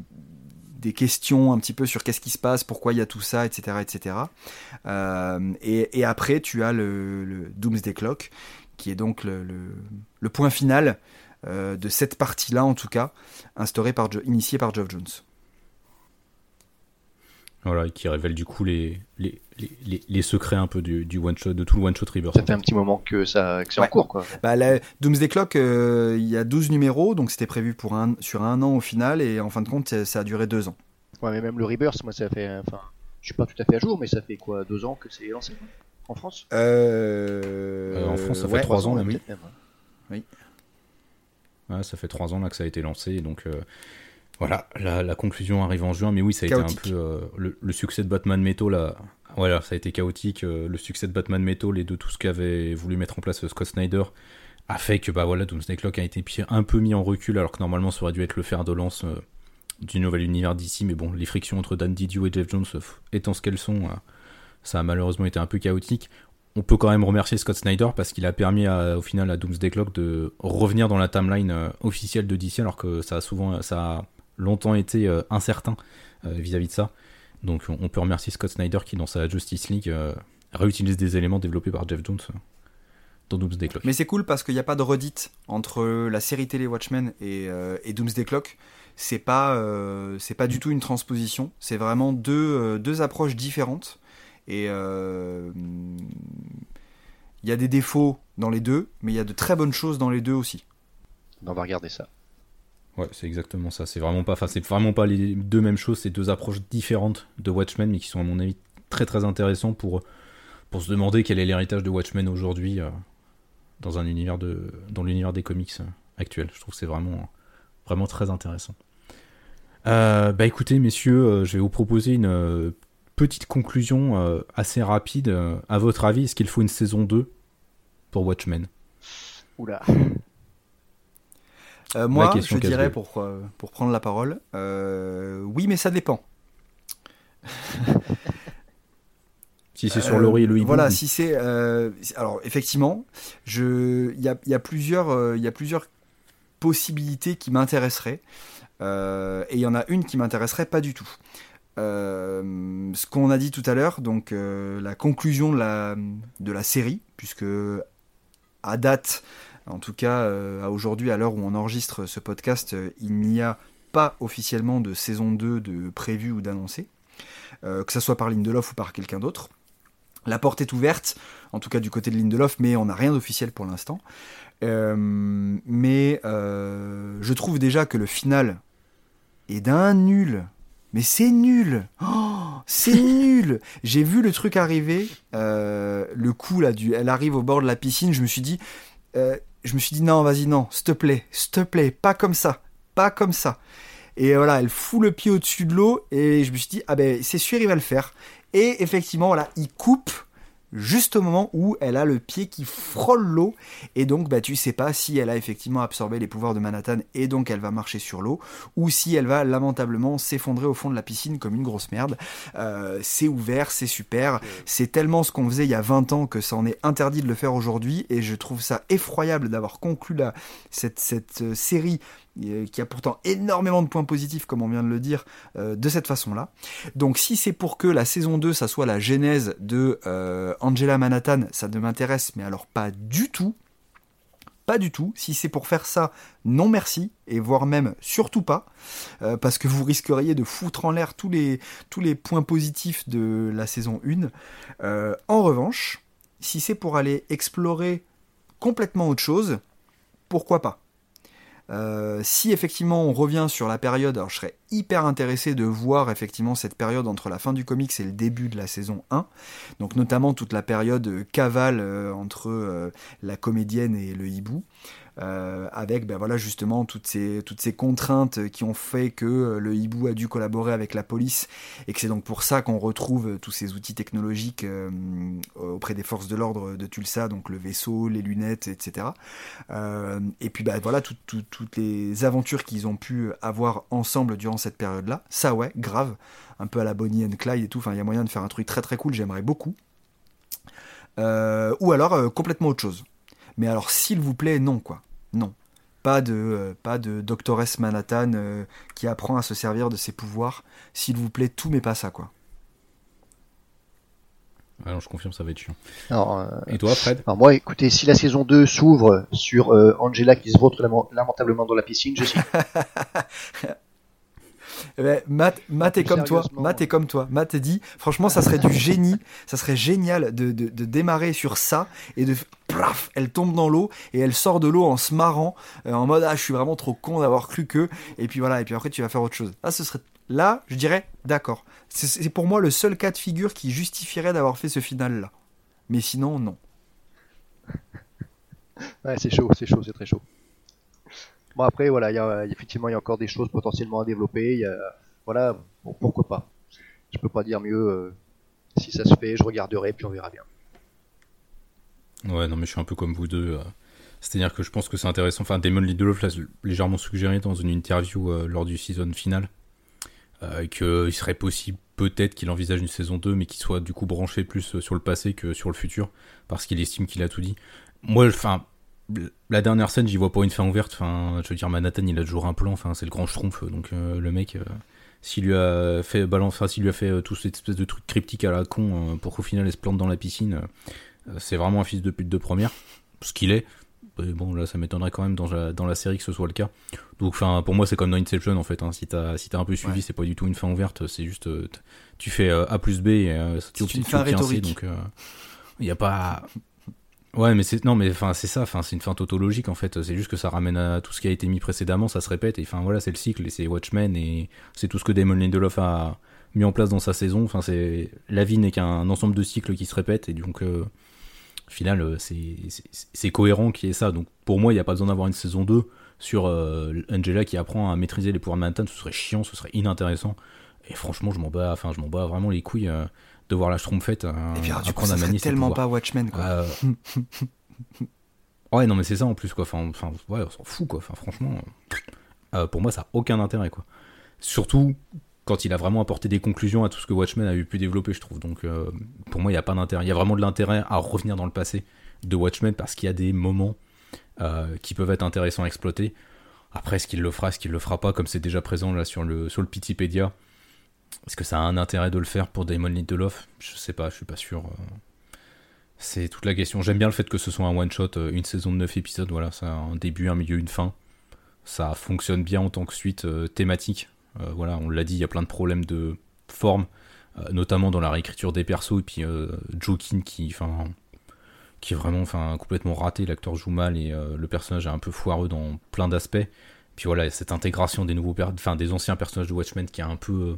des questions un petit peu sur qu'est-ce qui se passe, pourquoi il y a tout ça, etc. etc. Euh, et, après, tu as le, Doomsday Clock, qui est donc le, point final euh, de cette partie-là, en tout cas, instauré par, initié par Geoff Jones. Voilà, qui révèle du coup les, les, les, secrets un peu du, du one shot, de tout le one shot Rebirth. Ça fait un petit moment que ça que c'est en cours quoi. Bah, la Doomsday Clock, euh, il y a 12 numéros, donc c'était prévu pour un, sur un an au final, et en fin de compte, ça a duré deux ans. Ouais, mais même le Rebirth, moi ça fait. Enfin, je suis pas tout à fait à jour, mais ça fait quoi Deux ans que c'est lancé En France? Euh... En France, ça fait trois ans, là, oui. oui. Ça fait trois ans là que ça a été lancé, donc. Euh... Voilà, la, conclusion arrive en juin, mais oui, ça a été un peu euh, le, succès de Batman Metal, là, voilà, ça a été chaotique. Euh, le succès de Batman Metal et de tout ce qu'avait voulu mettre en place Scott Snyder a fait que bah voilà, Doomsday Clock a été un peu mis en recul, alors que normalement ça aurait dû être le fer de lance du nouvel univers d'ici, mais bon, les frictions entre Dan Didio et Jeff Jones étant ce qu'elles sont, ça a malheureusement été un peu chaotique. On peut quand même remercier Scott Snyder parce qu'il a permis au final à Doomsday Clock de revenir dans la timeline officielle de DC alors que ça a souvent a longtemps été euh, incertain euh, vis-à-vis de ça. Donc on peut remercier Scott Snyder qui dans sa Justice League euh, réutilise des éléments développés par Jeff Jones dans Doomsday Clock. Mais c'est cool parce qu'il n'y a pas de redite entre la série télé Watchmen et, Doomsday Clock. C'est pas, pas du tout une transposition. C'est vraiment deux, deux approches différentes. Et il y a des défauts dans les deux, mais il y a de très bonnes choses dans les deux aussi. On va regarder ça. Ouais, c'est exactement ça. C'est vraiment pas, c'est vraiment pas les deux mêmes choses. C'est deux approches différentes de Watchmen, mais qui sont à mon avis très très intéressants pour pour se demander quel est l'héritage de Watchmen aujourd'hui euh, dans un univers de dans l'univers des comics euh, actuels. Je trouve que c'est vraiment vraiment très intéressant. Euh, bah écoutez messieurs, je vais vous proposer une petite conclusion assez rapide. à votre avis, est-ce qu'il faut une saison 2 pour Watchmen? Oula. Euh, moi, je dirais pour, euh, pour prendre la parole, euh, oui, mais ça dépend. [LAUGHS] si c'est sur Laurie et le hibou. Voilà, si c'est. alors, effectivement, il y a, y, a plusieurs, y a plusieurs possibilités qui m'intéresseraient. et il y en a une qui m'intéresserait pas du tout. Ce qu'on a dit tout à l'heure, donc la conclusion de la, série, puisque à date, en tout cas, euh, à aujourd'hui, à l'heure où on enregistre ce podcast, euh, il n'y a pas officiellement de saison 2 de prévu ou d'annoncé, euh, que ce soit par Lindelof ou par quelqu'un d'autre. La porte est ouverte, en tout cas du côté de Lindelof, mais on n'a rien d'officiel pour l'instant. mais je trouve déjà que le final est d'un nul. Mais c'est nul oh, C'est nul J'ai vu le truc arriver, le coup là, du, elle arrive au bord de la piscine, je me suis dit, je me suis dit non, vas-y, non, s'il te plaît, s'il te plaît, pas comme ça, pas comme ça. Et voilà, elle fout le pied au-dessus de l'eau et je me suis dit, ah ben c'est sûr, il va le faire. Et effectivement, voilà, il coupe juste au moment où elle a le pied qui frôle l'eau. Et donc bah tu sais pas si elle a effectivement absorbé les pouvoirs de Manhattan et donc elle va marcher sur l'eau ou si elle va lamentablement s'effondrer au fond de la piscine comme une grosse merde. Euh, c'est ouvert c'est super. C'est tellement ce qu'on faisait il y a 20 ans que ça en est interdit de le faire aujourd'hui. Et je trouve ça effroyable d'avoir conclu la, cette, cette euh, série qui a pourtant énormément de points positifs, comme on vient de le dire, euh, de cette façon-là. Donc si c'est pour que la saison 2, ça soit la genèse de euh, Angela Manhattan, ça ne m'intéresse, mais alors pas du tout. Pas du tout. Si c'est pour faire ça, non merci, et voire même surtout pas, parce que vous risqueriez de foutre en l'air tous les, tous les points positifs de la saison 1. en revanche, si c'est pour aller explorer complètement autre chose, pourquoi pas? Euh, si effectivement on revient sur la période, alors je serais hyper intéressé de voir effectivement cette période entre la fin du comics et le début de la saison 1. Donc notamment toute la période cavale entre la comédienne et le hibou. Euh, avec ben voilà justement toutes ces toutes ces contraintes qui ont fait que euh, le hibou a dû collaborer avec la police et que c'est donc pour ça qu'on retrouve tous ces outils technologiques euh, auprès des forces de l'ordre de Tulsa, donc le vaisseau, les lunettes, etc. et puis ben voilà toutes les aventures qu'ils ont pu avoir ensemble durant cette période-là. Ça ouais, grave, un peu à la Bonnie and Clyde et tout. Enfin, il y a moyen de faire un truc très très cool. J'aimerais beaucoup. ou alors complètement autre chose. Mais alors, s'il vous plaît, non, quoi. Non. Pas de, euh, pas de Doctoress Manhattan euh, qui apprend à se servir de ses pouvoirs. S'il vous plaît, tout mais pas ça, quoi. Alors, je confirme, ça va être chiant. Euh, Et toi, Fred? alors Moi, écoutez, si la saison 2 s'ouvre sur Angela qui se vautre lamentablement dans la piscine, je suis. [LAUGHS] Eh ben, Matt, est comme toi. Matt est comme toi. Matt dit, franchement, ça serait du génie. Ça serait génial de, de, démarrer sur ça et de, elle tombe dans l'eau et elle sort de l'eau en se marrant, euh, en mode, ah, je suis vraiment trop con d'avoir cru que. Et puis voilà. Et puis après, tu vas faire autre chose. Là, ce serait, là, je dirais, d'accord. C'est pour moi le seul cas de figure qui justifierait d'avoir fait ce final là. Mais sinon, non. [LAUGHS] Ouais, c'est chaud, c'est chaud, c'est très chaud. Bon après voilà, il y a, effectivement il y a encore des choses potentiellement à développer. Y a, voilà, pourquoi pas. Je peux pas dire mieux. Euh, si ça se fait, je regarderai puis on verra bien. Ouais, non mais je suis un peu comme vous deux. Euh. C'est-à-dire que je pense que c'est intéressant. Enfin, Damon Lindelof l'a légèrement suggéré dans une interview euh, lors du season final qu'il serait possible peut-être qu'il envisage une saison 2 mais qu'il soit du coup branché plus sur le passé que sur le futur parce qu'il estime qu'il a tout dit. Moi, enfin, la dernière scène, j'y vois pas une fin ouverte. Enfin, je veux dire, Manhattan, il a toujours un plan. Enfin, c'est le grand schtroumpf. Donc, euh, le mec, euh, s'il lui a fait balance, s'il lui a fait euh, tout cette espèce de truc cryptique à la con pour qu'au final, elle se plante dans la piscine, c'est vraiment un fils de pute de première. Ce qu'il est. bon, là, ça m'étonnerait quand même dans la, dans la série que ce soit le cas. Donc, enfin, pour moi, c'est comme dans Inception, en fait. Hein. Si t'as si as un peu suivi, c'est pas du tout une fin ouverte. C'est juste, tu fais A plus B et tu, fin rhétorique. Donc, il n'y a pas [LAUGHS] Ouais, mais c'est non, mais enfin c'est ça. Enfin, c'est une fin tautologique en fait. C'est juste que ça ramène à tout ce qui a été mis précédemment, ça se répète. Et enfin voilà, c'est le cycle et c'est Watchmen et c'est tout ce que Damon Lindelof a mis en place dans sa saison. Enfin, c'est la vie n'est qu'un ensemble de cycles qui se répètent et donc euh, au final euh, c'est cohérent qui est ça. Donc pour moi, il n'y a pas besoin d'avoir une saison 2 sur euh, Angela qui apprend à maîtriser les pouvoirs de Manhattan. Ce serait chiant, ce serait inintéressant. Et franchement, je m'en bats. Enfin, je m'en bats vraiment les couilles de voir la Schtroumpfette euh, et puis, du coup, ça tellement pas Watchmen quoi. Euh, [LAUGHS] ouais non mais c'est ça en plus quoi enfin, enfin ouais on s'en fout quoi enfin franchement euh, pour moi ça a aucun intérêt quoi surtout quand il a vraiment apporté des conclusions à tout ce que Watchmen a eu pu développer je trouve donc pour moi il n'y a pas d'intérêt il y a vraiment de l'intérêt à revenir dans le passé de Watchmen parce qu'il y a des moments qui peuvent être intéressants à exploiter après est-ce qu'il le fera est-ce qu'il le fera pas comme c'est déjà présent là sur le sur le est-ce que ça a un intérêt de le faire pour Damon Lindelof? Je sais pas, je suis pas sûr. Euh. C'est toute la question. J'aime bien le fait que ce soit un one-shot, euh, une saison de 9 épisodes, voilà, ça a un début, un milieu, une fin. Ça fonctionne bien en tant que suite euh, thématique. Voilà, on l'a dit, il y a plein de problèmes de forme, notamment dans la réécriture des persos, et puis Jokin qui, enfin, qui est vraiment enfin, complètement raté, l'acteur joue mal et le personnage est un peu foireux dans plein d'aspects. Puis voilà, cette intégration des nouveaux, enfin, des anciens personnages de Watchmen qui est un peu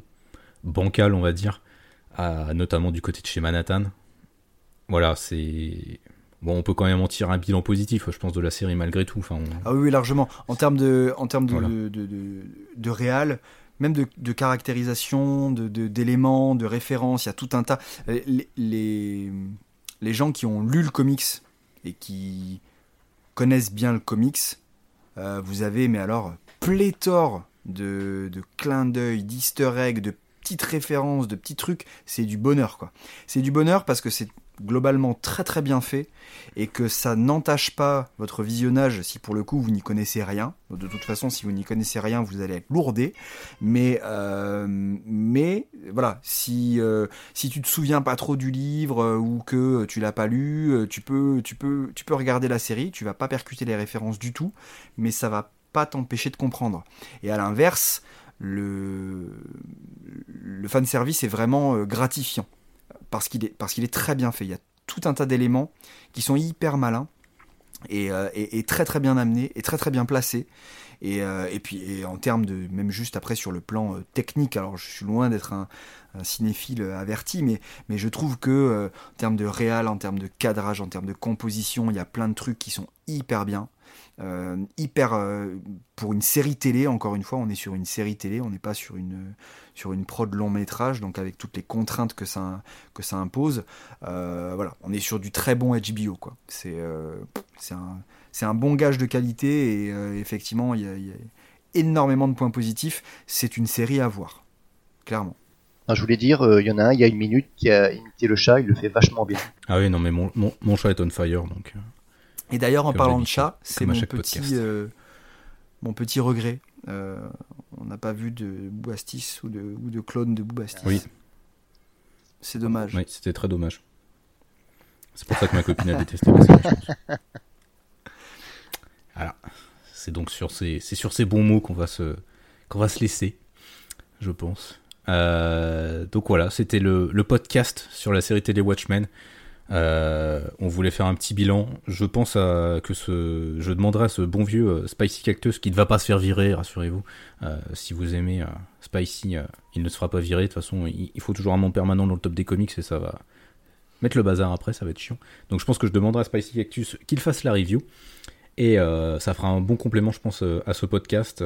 bancal, on va dire, notamment du côté de chez Manhattan. Voilà, c'est. Bon, on peut quand même en tirer un bilan positif, je pense, de la série malgré tout. Enfin, Ah oui, largement. En termes de, en termes de, de, de, réal, même de, caractérisation, d'éléments, de, références, il y a tout un tas. Euh, les, les, les, gens qui ont lu le comics et qui connaissent bien le comics, euh, vous avez, mais alors, pléthore de, de clins d'œil, d'easter eggs, de petites références, de petits trucs, c'est du bonheur quoi. C'est du bonheur parce que c'est globalement très très bien fait et que ça n'entache pas votre visionnage si pour le coup vous n'y connaissez rien. De toute façon, si vous n'y connaissez rien, vous allez être lourdé. Mais euh, mais voilà, si euh, si tu te souviens pas trop du livre euh, ou que tu l'as pas lu, tu peux tu peux tu peux regarder la série. Tu vas pas percuter les références du tout, mais ça va pas t'empêcher de comprendre. Et à l'inverse, le, le fan service est vraiment gratifiant parce qu'il est, parce qu'il est très bien fait. Il y a tout un tas d'éléments qui sont hyper malins et, euh, et, très très bien amenés et très très bien placés. Et, et puis en termes de même juste après sur le plan technique, alors je suis loin d'être un, cinéphile averti, mais, mais je trouve que euh, en termes de réal, en termes de cadrage, en termes de composition, il y a plein de trucs qui sont hyper bien. Euh, hyper euh, pour une série télé encore une fois on est sur une série télé on n'est pas sur une sur une prod long métrage donc avec toutes les contraintes que ça que ça impose voilà on est sur du très bon HBO quoi c'est c'est un c'est un bon gage de qualité et effectivement il y, a énormément de points positifs c'est une série à voir clairement je voulais dire, il y en a un, il y a une minute, qui a imité le chat, il le fait vachement bien. Ah oui, non, mais mon, mon, chat est on fire, donc. Et d'ailleurs, en parlant de chat, c'est mon petit, mon petit regret. On n'a pas vu de Boubastis ou de, ou de clone de Boubastis. Oui. C'est dommage. Oui, c'était très dommage. C'est pour ça que ma copine a détesté série, [LAUGHS] Voilà. C'est donc sur ces, c'est sur ces bons mots qu'on va se, qu'on va se laisser, je pense. Euh, donc voilà, c'était le, podcast sur la série télé Watchmen. Euh, on voulait faire un petit bilan. Je pense que ce, je demanderai à ce bon vieux euh, Spicy Cactus qui ne va pas se faire virer, rassurez-vous. si vous aimez Spicy, il ne se fera pas virer. De toute façon, il, faut toujours un membre permanent dans le top des comics et ça va mettre le bazar après, ça va être chiant. Donc je pense que je demanderai à Spicy Cactus qu'il fasse la review. Et ça fera un bon complément, je pense, à ce podcast.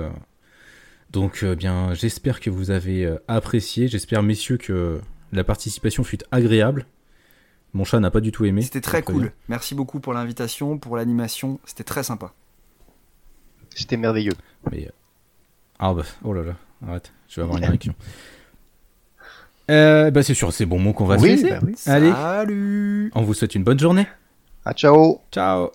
Donc euh, bien, j'espère que vous avez euh, apprécié. J'espère, messieurs, que la participation fut agréable. Mon chat n'a pas du tout aimé. C'était très cool. Merci beaucoup pour l'invitation, pour l'animation. C'était très sympa. C'était merveilleux. Mais euh, ah bah oh là là, arrête, je vais avoir une réaction. [LAUGHS] bah c'est sûr, c'est bon mot qu'on va se laisser. Bah Allez. Salut. On vous souhaite une bonne journée. Ah ciao. Ciao.